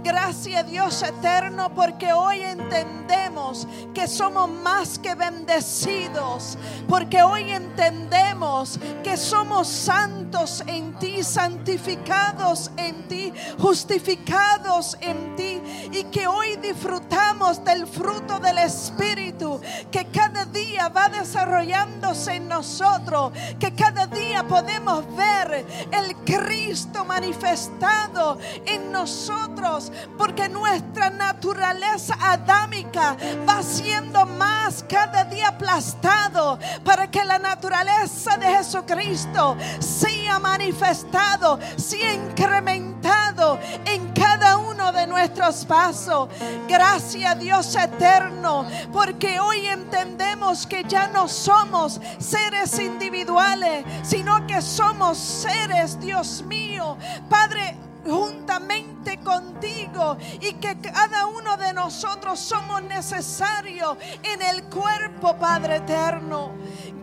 Gracias Dios eterno porque hoy entendemos que somos más que bendecidos, porque hoy entendemos que somos santos en ti, santificados en ti, justificados en ti y que hoy disfrutamos del fruto del Espíritu que cada día va desarrollándose en nosotros, que cada día podemos ver el Cristo manifestado en nosotros porque nuestra naturaleza adámica va siendo más cada día aplastado para que la naturaleza de Jesucristo sea manifestado, sea incrementado en cada uno de nuestros pasos. Gracias Dios eterno, porque hoy entendemos que ya no somos seres individuales, sino que somos seres, Dios mío, Padre juntamente contigo y que cada uno de nosotros somos necesarios en el cuerpo, Padre eterno.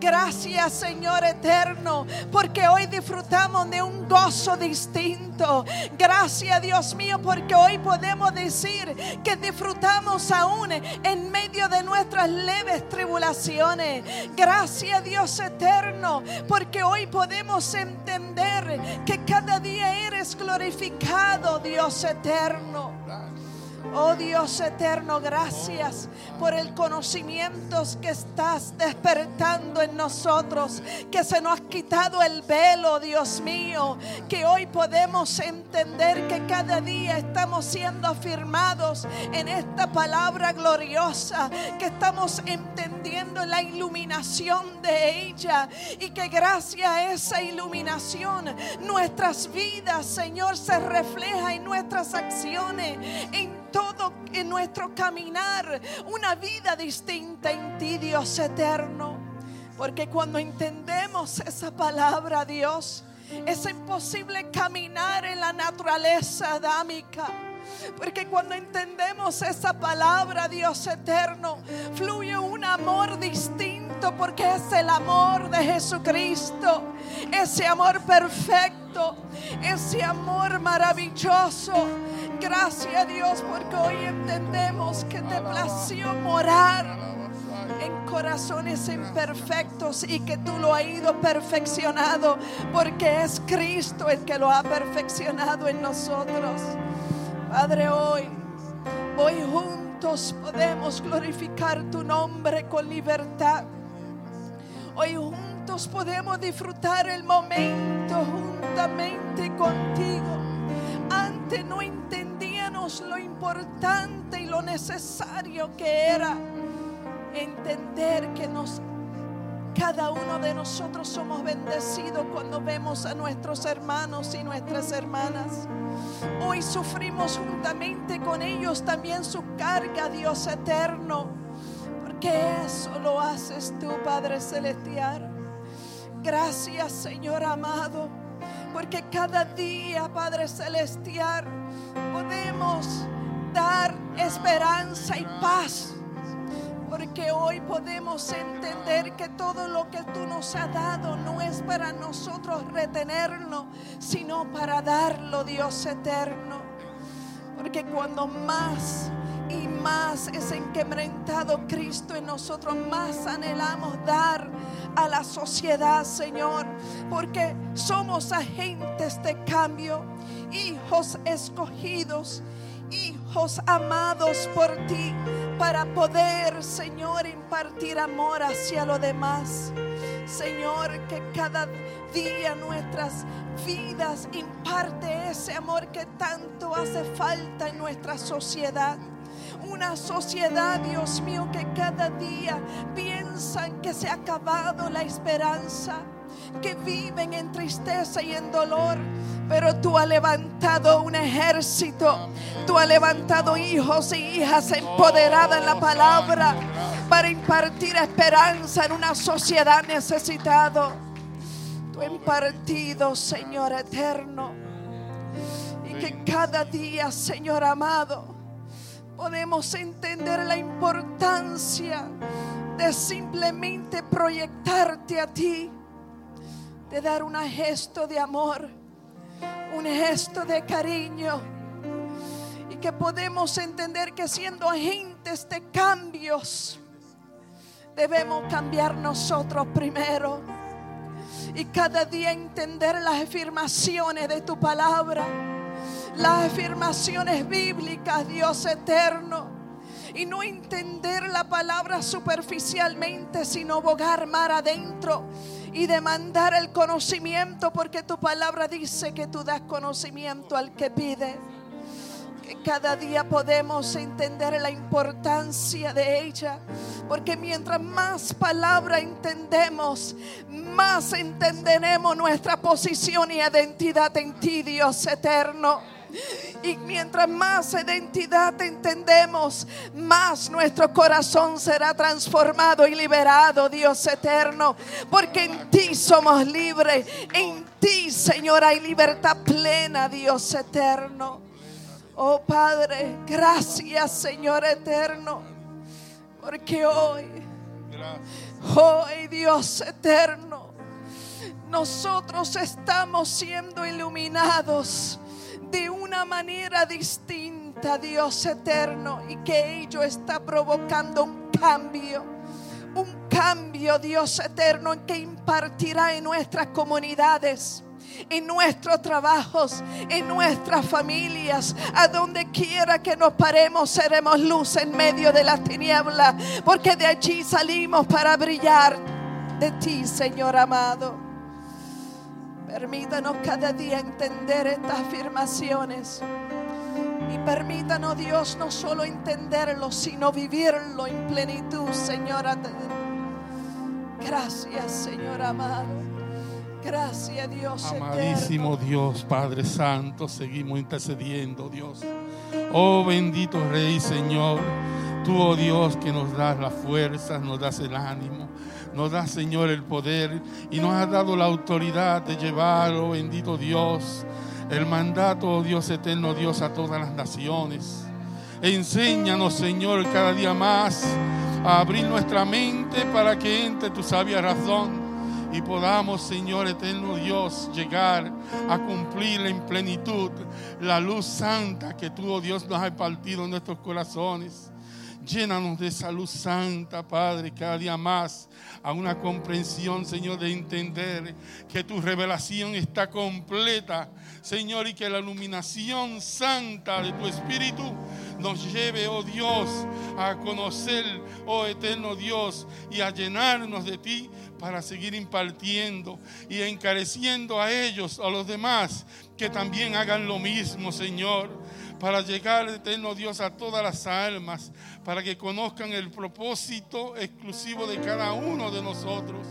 Gracias, Señor eterno, porque hoy disfrutamos de un gozo distinto. Gracias, Dios mío, porque hoy podemos decir que disfrutamos aún en medio de nuestras leves tribulaciones. Gracias, Dios eterno, porque hoy podemos entender que cada día eres glorificado, Dios eterno. Oh Dios eterno, gracias por el conocimiento que estás despertando en nosotros, que se nos ha quitado el velo, Dios mío, que hoy podemos entender que cada día estamos siendo afirmados en esta palabra gloriosa, que estamos entendiendo la iluminación de ella y que gracias a esa iluminación nuestras vidas, Señor, se refleja en nuestras acciones, todo en nuestro caminar una vida distinta en ti, Dios eterno. Porque cuando entendemos esa palabra, Dios, es imposible caminar en la naturaleza adámica. Porque cuando entendemos esa palabra, Dios eterno, fluye un amor distinto porque es el amor de Jesucristo. Ese amor perfecto, ese amor maravilloso Gracias Dios porque hoy entendemos que te plació morar en corazones imperfectos y que tú lo has ido perfeccionado porque es Cristo el que lo ha perfeccionado en nosotros. Padre, hoy, hoy juntos podemos glorificar tu nombre con libertad. Hoy juntos podemos disfrutar el momento juntamente contigo. Antes no entendíamos lo importante y lo necesario que era entender que nos cada uno de nosotros somos bendecidos cuando vemos a nuestros hermanos y nuestras hermanas. Hoy sufrimos juntamente con ellos también su carga, Dios eterno, porque eso lo haces tú, Padre Celestial. Gracias, Señor amado porque cada día, Padre Celestial, podemos dar esperanza y paz. Porque hoy podemos entender que todo lo que tú nos has dado no es para nosotros retenerlo, sino para darlo, Dios eterno. Porque cuando más y más es enquebrantado Cristo en nosotros, más anhelamos dar a la sociedad, Señor, porque somos agentes de cambio, hijos escogidos, hijos amados por ti, para poder, Señor, impartir amor hacia los demás. Señor, que cada día nuestras vidas imparte ese amor que tanto hace falta en nuestra sociedad. Una sociedad, Dios mío, que cada día piensan que se ha acabado la esperanza, que viven en tristeza y en dolor. Pero tú has levantado un ejército, tú has levantado hijos y hijas empoderadas en la palabra para impartir esperanza en una sociedad necesitada. tú impartido, Señor eterno. Y que cada día, Señor amado, podemos entender la importancia de simplemente proyectarte a ti, de dar un gesto de amor, un gesto de cariño. Y que podemos entender que siendo agentes de cambios, debemos cambiar nosotros primero. Y cada día entender las afirmaciones de tu palabra, las afirmaciones bíblicas, Dios eterno. Y no entender la palabra superficialmente, sino bogar mar adentro y demandar el conocimiento, porque tu palabra dice que tú das conocimiento al que pide. Que cada día podemos entender la importancia de ella, porque mientras más palabra entendemos, más entenderemos nuestra posición y identidad en ti, Dios eterno. Y mientras más identidad entendemos, más nuestro corazón será transformado y liberado, Dios eterno. Porque en ti somos libres. En ti, Señor, hay libertad plena, Dios eterno. Oh Padre, gracias, Señor eterno. Porque hoy, hoy, Dios eterno, nosotros estamos siendo iluminados de una manera distinta, Dios eterno, y que ello está provocando un cambio, un cambio, Dios eterno, que impartirá en nuestras comunidades en nuestros trabajos, en nuestras familias, a donde quiera que nos paremos, seremos luz en medio de las tinieblas, porque de allí salimos para brillar de ti, Señor amado. Permítanos cada día entender estas afirmaciones. Y permítanos, Dios, no solo entenderlo, sino vivirlo en plenitud, Señor. Gracias, Señor amado. Gracias, Dios. Amadísimo Dios, Padre Santo, seguimos intercediendo, Dios. Oh bendito Rey, Señor. Tú, oh Dios, que nos das las fuerzas, nos das el ánimo nos da, Señor, el poder y nos ha dado la autoridad de llevar, oh bendito Dios, el mandato, oh Dios eterno, Dios, a todas las naciones. Enséñanos, Señor, cada día más a abrir nuestra mente para que entre tu sabia razón y podamos, Señor eterno Dios, llegar a cumplir en plenitud la luz santa que tú, oh Dios, nos has partido en nuestros corazones. Llénanos de esa luz santa, Padre, cada día más a una comprensión, Señor, de entender que tu revelación está completa, Señor, y que la iluminación santa de tu Espíritu nos lleve, oh Dios, a conocer, oh eterno Dios, y a llenarnos de ti para seguir impartiendo y encareciendo a ellos, a los demás, que también hagan lo mismo, Señor para llegar, eterno Dios, a todas las almas, para que conozcan el propósito exclusivo de cada uno de nosotros.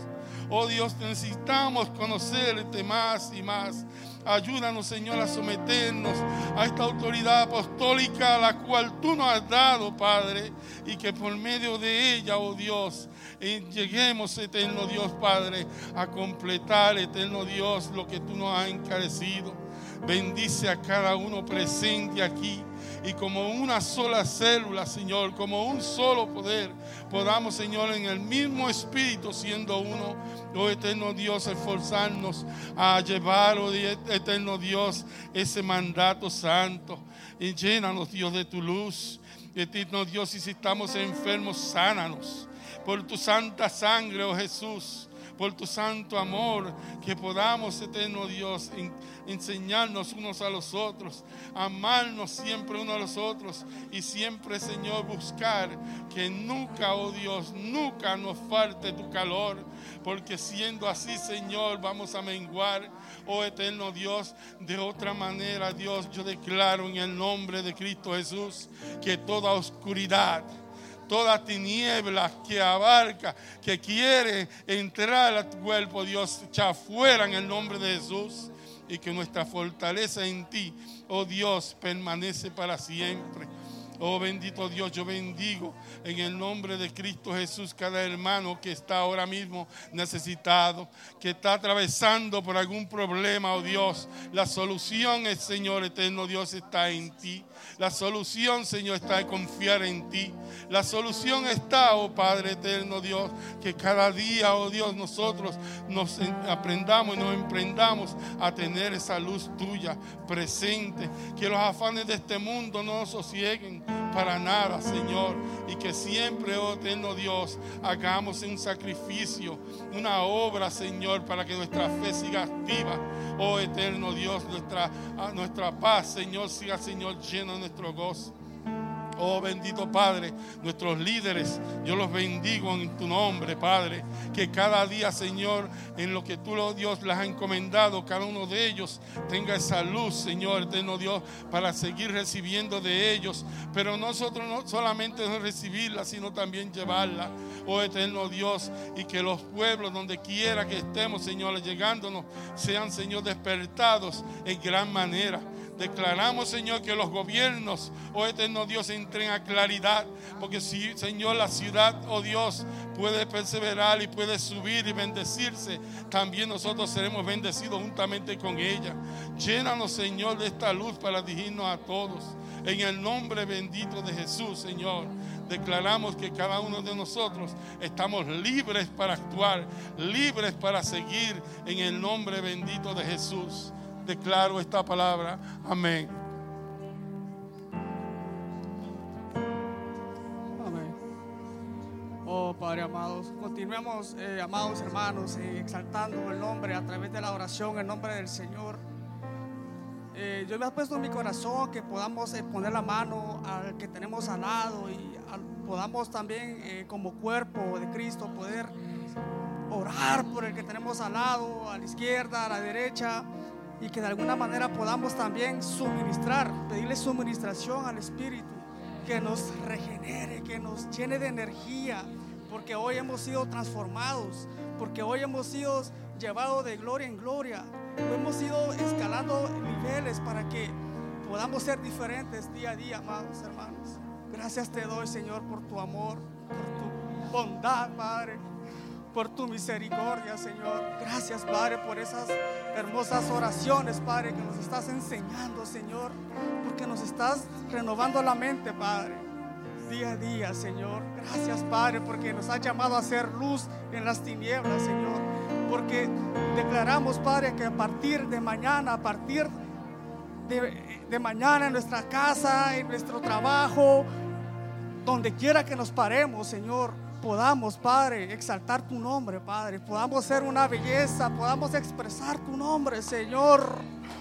Oh Dios, necesitamos conocerte más y más. Ayúdanos, Señor, a someternos a esta autoridad apostólica a la cual tú nos has dado, Padre, y que por medio de ella, oh Dios, eh, lleguemos, eterno Dios, Padre, a completar, eterno Dios, lo que tú nos has encarecido. Bendice a cada uno presente aquí. Y como una sola célula, Señor, como un solo poder, podamos, Señor, en el mismo espíritu, siendo uno, oh eterno Dios, esforzarnos a llevar, oh eterno Dios, ese mandato santo. Y llénanos, Dios, de tu luz. Eterno Dios, y si estamos enfermos, sánanos. Por tu santa sangre, oh Jesús por tu santo amor, que podamos, eterno Dios, enseñarnos unos a los otros, amarnos siempre unos a los otros y siempre, Señor, buscar que nunca, oh Dios, nunca nos falte tu calor, porque siendo así, Señor, vamos a menguar, oh eterno Dios, de otra manera, Dios, yo declaro en el nombre de Cristo Jesús que toda oscuridad, toda tiniebla que abarca, que quiere entrar a tu cuerpo, Dios, echa afuera en el nombre de Jesús. Y que nuestra fortaleza en ti, oh Dios, permanece para siempre. Oh bendito Dios, yo bendigo en el nombre de Cristo Jesús cada hermano que está ahora mismo necesitado, que está atravesando por algún problema, oh Dios. La solución es, Señor eterno Dios, está en ti. La solución, Señor, está en confiar en ti. La solución está, oh Padre eterno Dios, que cada día, oh Dios, nosotros nos aprendamos y nos emprendamos a tener esa luz tuya presente. Que los afanes de este mundo no nos sosieguen para nada, Señor. Y que siempre, oh eterno Dios, hagamos un sacrificio, una obra, Señor, para que nuestra fe siga activa. Oh eterno Dios, nuestra, nuestra paz, Señor, siga, Señor, lleno de nuestro gozo. Oh bendito Padre, nuestros líderes, yo los bendigo en tu nombre, Padre. Que cada día, Señor, en lo que tú, oh Dios, les has encomendado, cada uno de ellos tenga esa luz, Señor, eterno Dios, para seguir recibiendo de ellos. Pero nosotros no solamente no recibirla, sino también llevarla, oh eterno Dios, y que los pueblos, donde quiera que estemos, Señor, llegándonos, sean, Señor, despertados en gran manera. Declaramos, Señor, que los gobiernos, oh eterno Dios, entren a claridad. Porque si, Señor, la ciudad, oh Dios, puede perseverar y puede subir y bendecirse, también nosotros seremos bendecidos juntamente con ella. Llénanos, Señor, de esta luz para dirigirnos a todos. En el nombre bendito de Jesús, Señor, declaramos que cada uno de nosotros estamos libres para actuar, libres para seguir en el nombre bendito de Jesús declaro esta palabra. Amén. Amén. Oh Padre amados, continuemos, eh, amados hermanos, eh, exaltando el nombre a través de la oración, el nombre del Señor. Eh, yo me he puesto en mi corazón que podamos poner la mano al que tenemos al lado y podamos también como cuerpo de Cristo poder orar por el que tenemos al lado, a la izquierda, a la derecha y que de alguna manera podamos también suministrar, pedirle suministración al Espíritu, que nos regenere, que nos llene de energía, porque hoy hemos sido transformados, porque hoy hemos sido llevados de gloria en gloria, hemos ido escalando niveles para que podamos ser diferentes día a día, amados hermanos. Gracias te doy, Señor, por tu amor, por tu bondad, Padre por tu misericordia, Señor. Gracias, Padre, por esas hermosas oraciones, Padre, que nos estás enseñando, Señor. Porque nos estás renovando la mente, Padre. Día a día, Señor. Gracias, Padre, porque nos has llamado a hacer luz en las tinieblas, Señor. Porque declaramos, Padre, que a partir de mañana, a partir de, de mañana en nuestra casa, en nuestro trabajo, donde quiera que nos paremos, Señor, podamos, Padre, exaltar tu nombre, Padre. Podamos ser una belleza, podamos expresar tu nombre, Señor.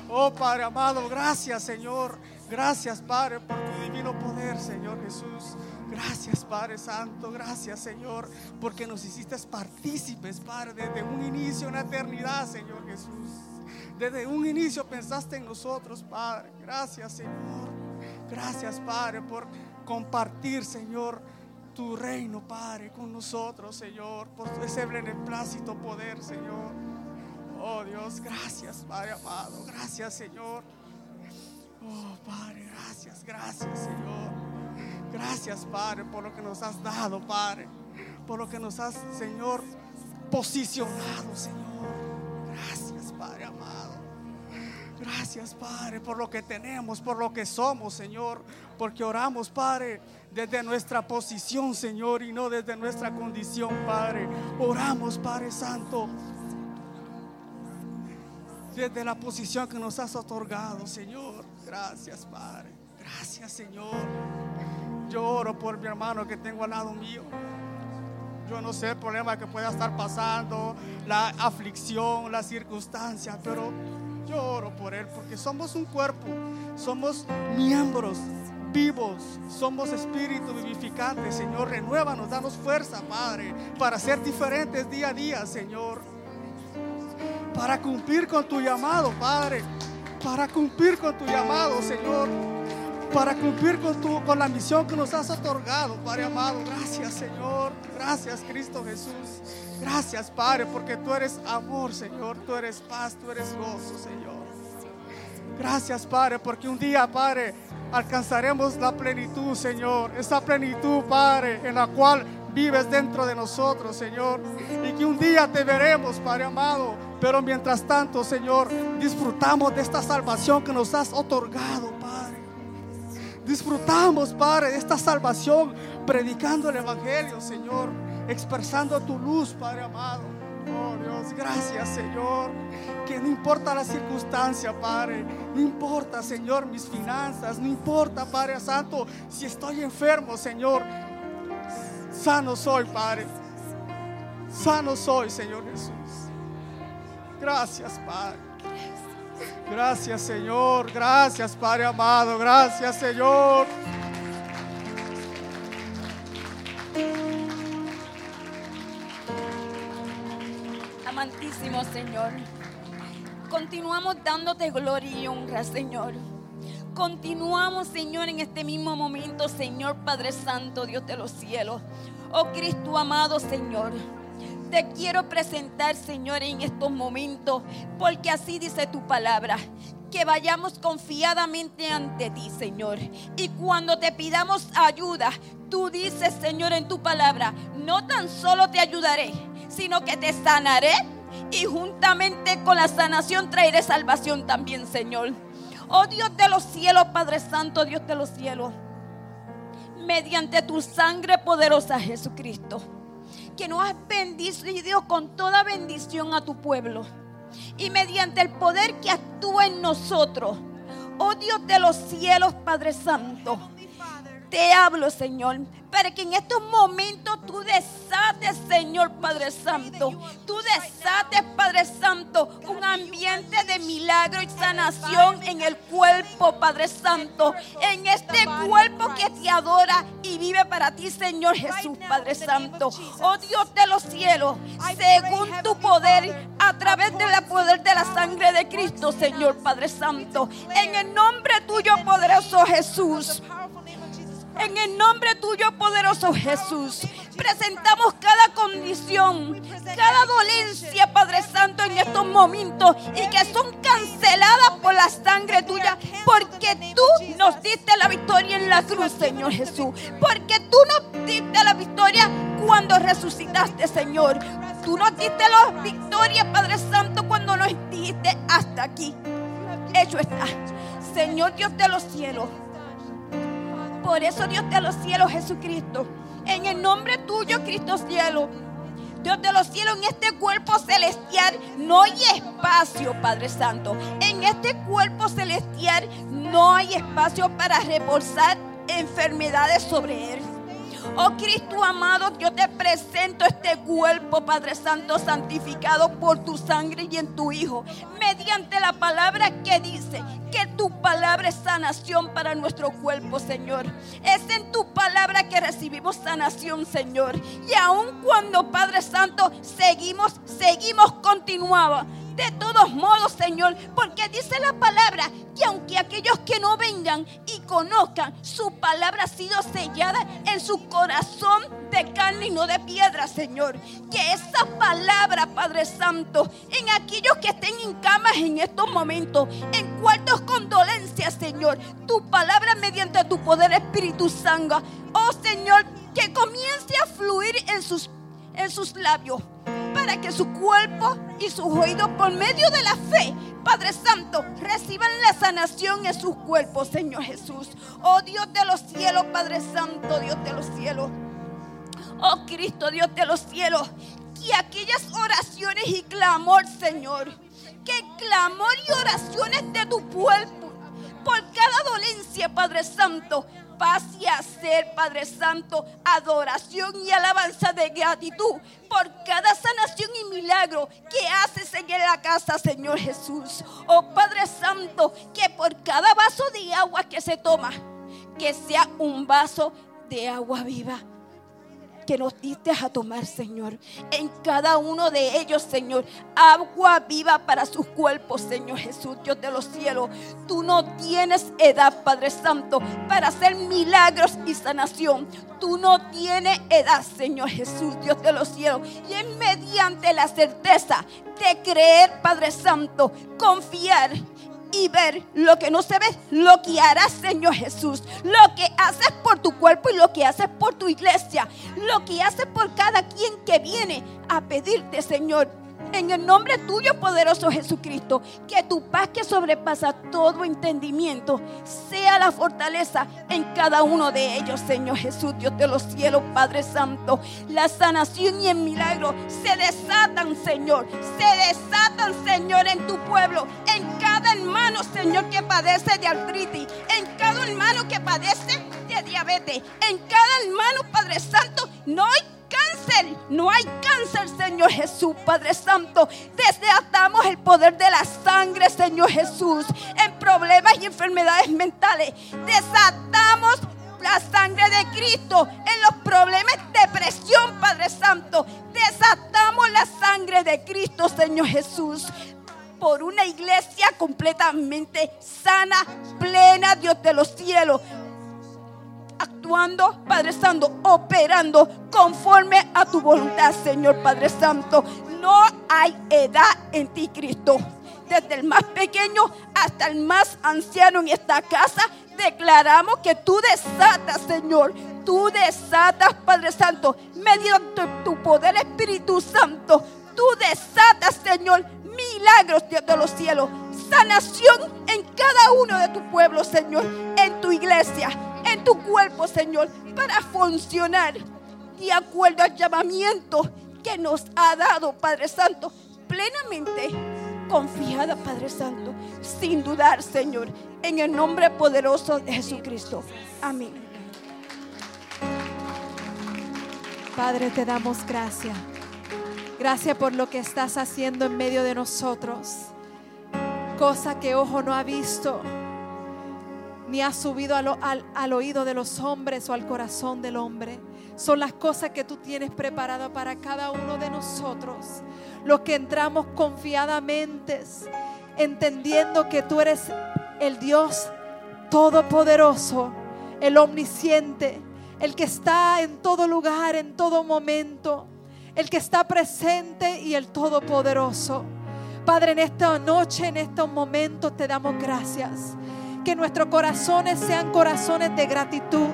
Oh, Padre amado, gracias, Señor. Gracias, Padre, por tu divino poder, Señor Jesús. Gracias, Padre Santo. Gracias, Señor, porque nos hiciste partícipes, Padre, desde un inicio, una eternidad, Señor Jesús. Desde un inicio pensaste en nosotros, Padre. Gracias, Señor. Gracias, Padre, por compartir, Señor tu reino, Padre, con nosotros, Señor, por ese beneplácito poder, Señor. Oh Dios, gracias, Padre amado, gracias, Señor. Oh Padre, gracias, gracias, Señor. Gracias, Padre, por lo que nos has dado, Padre, por lo que nos has, Señor, posicionado, Señor. Gracias, Padre amado. Gracias, Padre, por lo que tenemos, por lo que somos, Señor, porque oramos, Padre desde nuestra posición, Señor, y no desde nuestra condición, Padre. Oramos, Padre Santo, desde la posición que nos has otorgado, Señor. Gracias, Padre. Gracias, Señor. Yo oro por mi hermano que tengo al lado mío. Yo no sé el problema que pueda estar pasando, la aflicción, la circunstancia, pero yo oro por él porque somos un cuerpo, somos miembros vivos, somos espíritu vivificante, Señor. Renuévanos, danos fuerza, Padre, para ser diferentes día a día, Señor. Para cumplir con tu llamado, Padre. Para cumplir con tu llamado, Señor. Para cumplir con, tu, con la misión que nos has otorgado, Padre amado. Gracias, Señor. Gracias, Cristo Jesús. Gracias, Padre, porque tú eres amor, Señor. Tú eres paz, tú eres gozo, Señor. Gracias, Padre, porque un día, Padre, alcanzaremos la plenitud, Señor. Esa plenitud, Padre, en la cual vives dentro de nosotros, Señor. Y que un día te veremos, Padre amado. Pero mientras tanto, Señor, disfrutamos de esta salvación que nos has otorgado, Padre. Disfrutamos, Padre, de esta salvación predicando el Evangelio, Señor. Expresando tu luz, Padre amado. Dios, gracias Señor. Que no importa la circunstancia, Padre. No importa, Señor, mis finanzas. No importa, Padre Santo, si estoy enfermo, Señor. Sano soy, Padre. Sano soy, Señor Jesús. Gracias, Padre. Gracias, Señor. Gracias, Padre amado. Gracias, Señor. Amantísimo Señor, continuamos dándote gloria y honra, Señor. Continuamos, Señor, en este mismo momento, Señor Padre Santo, Dios de los cielos. Oh Cristo amado, Señor. Te quiero presentar, Señor, en estos momentos, porque así dice tu palabra, que vayamos confiadamente ante ti, Señor. Y cuando te pidamos ayuda, tú dices, Señor, en tu palabra, no tan solo te ayudaré, sino que te sanaré y juntamente con la sanación traeré salvación también, Señor. Oh Dios de los cielos, Padre Santo, Dios de los cielos, mediante tu sangre poderosa, Jesucristo, que nos has bendecido con toda bendición a tu pueblo y mediante el poder que actúa en nosotros. Oh Dios de los cielos, Padre Santo, te hablo, Señor, para que en estos momentos tú desates, Señor Padre Santo. Tú desates, Padre Santo, un ambiente de milagro y sanación en el cuerpo, Padre Santo. En este cuerpo que te adora y vive para ti, Señor Jesús, Padre Santo. Oh Dios de los cielos, según tu poder, a través del poder de la sangre de Cristo, Señor Padre Santo. En el nombre tuyo, poderoso Jesús. En el nombre tuyo, poderoso Jesús, presentamos cada condición, cada dolencia, Padre Santo, en estos momentos y que son canceladas por la sangre tuya, porque tú nos diste la victoria en la cruz, Señor Jesús, porque tú nos diste la victoria cuando resucitaste, Señor. Tú nos diste la victoria, Padre Santo, cuando nos dijiste hasta aquí. Hecho está. Señor Dios de los cielos. Por eso Dios de los cielos, Jesucristo, en el nombre tuyo, Cristo cielo. Dios de los cielos, en este cuerpo celestial no hay espacio, Padre Santo. En este cuerpo celestial no hay espacio para reposar enfermedades sobre él. Oh Cristo amado, yo te presento este cuerpo, Padre Santo, santificado por tu sangre y en tu Hijo, mediante la palabra que dice que tu palabra es sanación para nuestro cuerpo, Señor. Es en tu palabra que recibimos sanación, Señor. Y aun cuando, Padre Santo, seguimos, seguimos, continuaba de todos modos, Señor, porque dice la palabra que aunque aquellos que no vengan y conozcan, su palabra ha sido sellada en su corazón de carne y no de piedra, Señor. Que esa palabra, Padre Santo, en aquellos que estén en camas en estos momentos, en cuartos con dolencia, Señor, tu palabra mediante tu poder Espíritu Santo, oh Señor, que comience a fluir en sus, en sus labios para que su cuerpo y sus oídos por medio de la fe, Padre Santo, reciban la sanación en sus cuerpos, Señor Jesús. Oh Dios de los cielos, Padre Santo, Dios de los cielos. Oh Cristo, Dios de los cielos, que aquellas oraciones y clamor, Señor, que clamor y oraciones de tu pueblo por cada dolencia, Padre Santo, pase a ser, Padre Santo, adoración y alabanza de gratitud por cada sanación y milagro que haces en la casa, Señor Jesús. Oh Padre Santo, que por cada vaso de agua que se toma, que sea un vaso de agua viva que nos diste a tomar, Señor. En cada uno de ellos, Señor, agua viva para sus cuerpos, Señor Jesús, Dios de los cielos. Tú no tienes edad, Padre Santo, para hacer milagros y sanación. Tú no tienes edad, Señor Jesús, Dios de los cielos. Y es mediante la certeza de creer, Padre Santo, confiar y ver lo que no se ve, lo que harás, Señor Jesús, lo que haces por tu cuerpo y lo que haces por tu iglesia, lo que haces por cada quien que viene a pedirte, Señor, en el nombre tuyo, poderoso Jesucristo, que tu paz que sobrepasa todo entendimiento sea la fortaleza en cada uno de ellos, Señor Jesús, Dios de los cielos, Padre Santo. La sanación y el milagro se desatan, Señor. Se desatan, Señor, en tu pueblo, en cada hermano, Señor, que padece de artritis, en cada hermano que padece diabetes, en cada hermano, Padre Santo, no hay cáncer, no hay cáncer, Señor Jesús, Padre Santo. Desatamos el poder de la sangre, Señor Jesús, en problemas y enfermedades mentales. Desatamos la sangre de Cristo en los problemas de depresión, Padre Santo. Desatamos la sangre de Cristo, Señor Jesús por una iglesia completamente sana, plena, Dios de los cielos, actuando, Padre Santo, operando conforme a tu voluntad, Señor Padre Santo. No hay edad en ti, Cristo. Desde el más pequeño hasta el más anciano en esta casa, declaramos que tú desatas, Señor. Tú desatas, Padre Santo, mediante tu poder Espíritu Santo. Tú desatas, Señor, milagros Dios de los cielos. Sanación en cada uno de tu pueblo, Señor. En tu iglesia, cuerpo, Señor, para funcionar de acuerdo al llamamiento que nos ha dado, Padre Santo, plenamente confiada, Padre Santo, sin dudar, Señor, en el nombre poderoso de Jesucristo. Amén. Padre, te damos gracias. Gracias por lo que estás haciendo en medio de nosotros. Cosa que ojo no ha visto, ni ha subido al, al- al oído de los hombres o al corazón del hombre. Son las cosas que tú tienes preparadas para cada uno de nosotros. Los que entramos confiadamente, entendiendo que tú eres el Dios todopoderoso, el omnisciente, el que está en todo lugar, en todo momento, el que está presente y el todopoderoso. Padre, en esta noche, en estos momentos te damos gracias. Que nuestros corazones sean corazones de gratitud,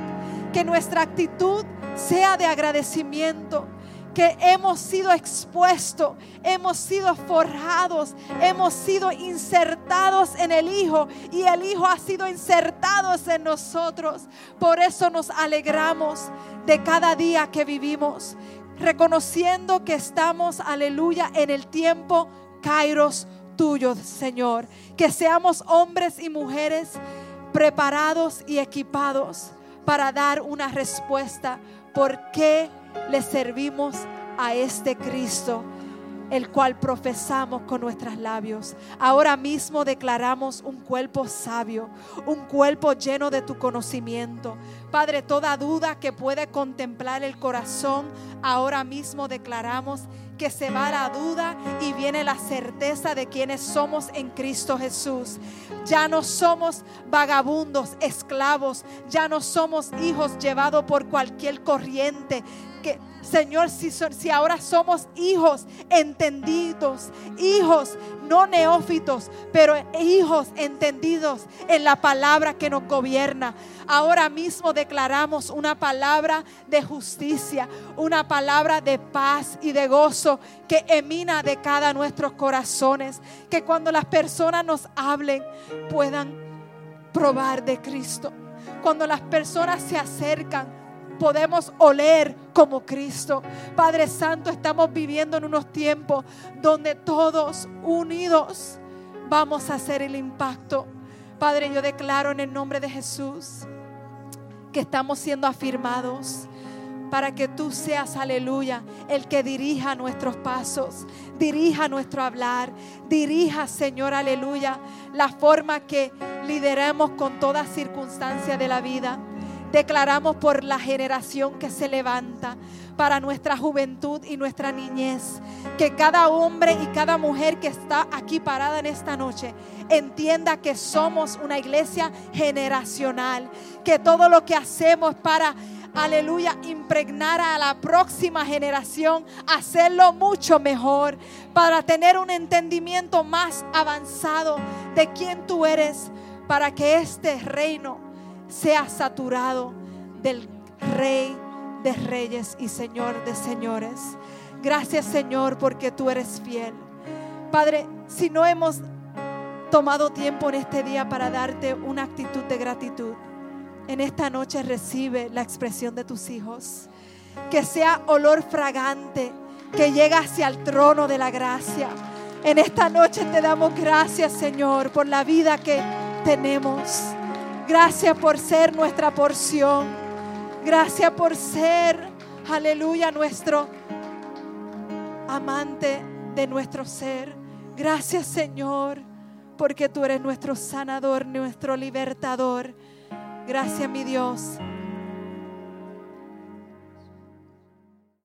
que nuestra actitud sea de agradecimiento, que hemos sido expuestos, hemos sido forjados, hemos sido insertados en el Hijo y el Hijo ha sido insertado en nosotros. Por eso nos alegramos de cada día que vivimos, reconociendo que estamos, aleluya, en el tiempo Kairos tuyo, Señor. Que seamos hombres y mujeres preparados y equipados para dar una respuesta por qué le servimos a este Cristo, el cual profesamos con nuestros labios. Ahora mismo declaramos un cuerpo sabio, un cuerpo lleno de tu conocimiento. Padre, toda duda que puede contemplar el corazón, ahora mismo declaramos que se va la duda y viene la certeza de quienes somos en Cristo Jesús. Ya no somos vagabundos, esclavos, ya no somos hijos llevados por cualquier corriente. Que, Señor, si, ahora somos hijos entendidos, hijos no neófitos, pero hijos entendidos en la palabra que nos gobierna. Ahora mismo declaramos una palabra de justicia, una palabra de paz y de gozo que emina de cada nuestros corazones. Que cuando las personas nos hablen puedan probar de Cristo. Cuando las personas se acercan, podemos oler como Cristo. Padre Santo, estamos viviendo en unos tiempos donde todos unidos vamos a hacer el impacto. Padre, yo declaro en el nombre de Jesús que estamos siendo afirmados para que tú seas, aleluya, el que dirija nuestros pasos, dirija nuestro hablar, dirija, Señor, aleluya, la forma que lideremos con toda circunstancia de la vida. Declaramos por la generación que se levanta, para nuestra juventud y nuestra niñez, que cada hombre y cada mujer que está aquí parada en esta noche entienda que somos una iglesia generacional, que todo lo que hacemos para aleluya, impregnar a la próxima generación, hacerlo mucho mejor, para tener un entendimiento más avanzado de quién tú eres, para que este reino sea saturado del Rey de Reyes y Señor de Señores. Gracias Señor porque tú eres fiel. Padre, si no hemos tomado tiempo en este día para darte una actitud de gratitud, en esta noche recibe la expresión de tus hijos. Que sea olor fragante que llega hacia el trono de la gracia. En esta noche te damos gracias, Señor, por la vida que tenemos. Gracias por ser nuestra porción. Gracias por ser, aleluya, nuestro amante de nuestro ser. Gracias, Señor, porque tú eres nuestro sanador, nuestro libertador. Gracias, mi Dios.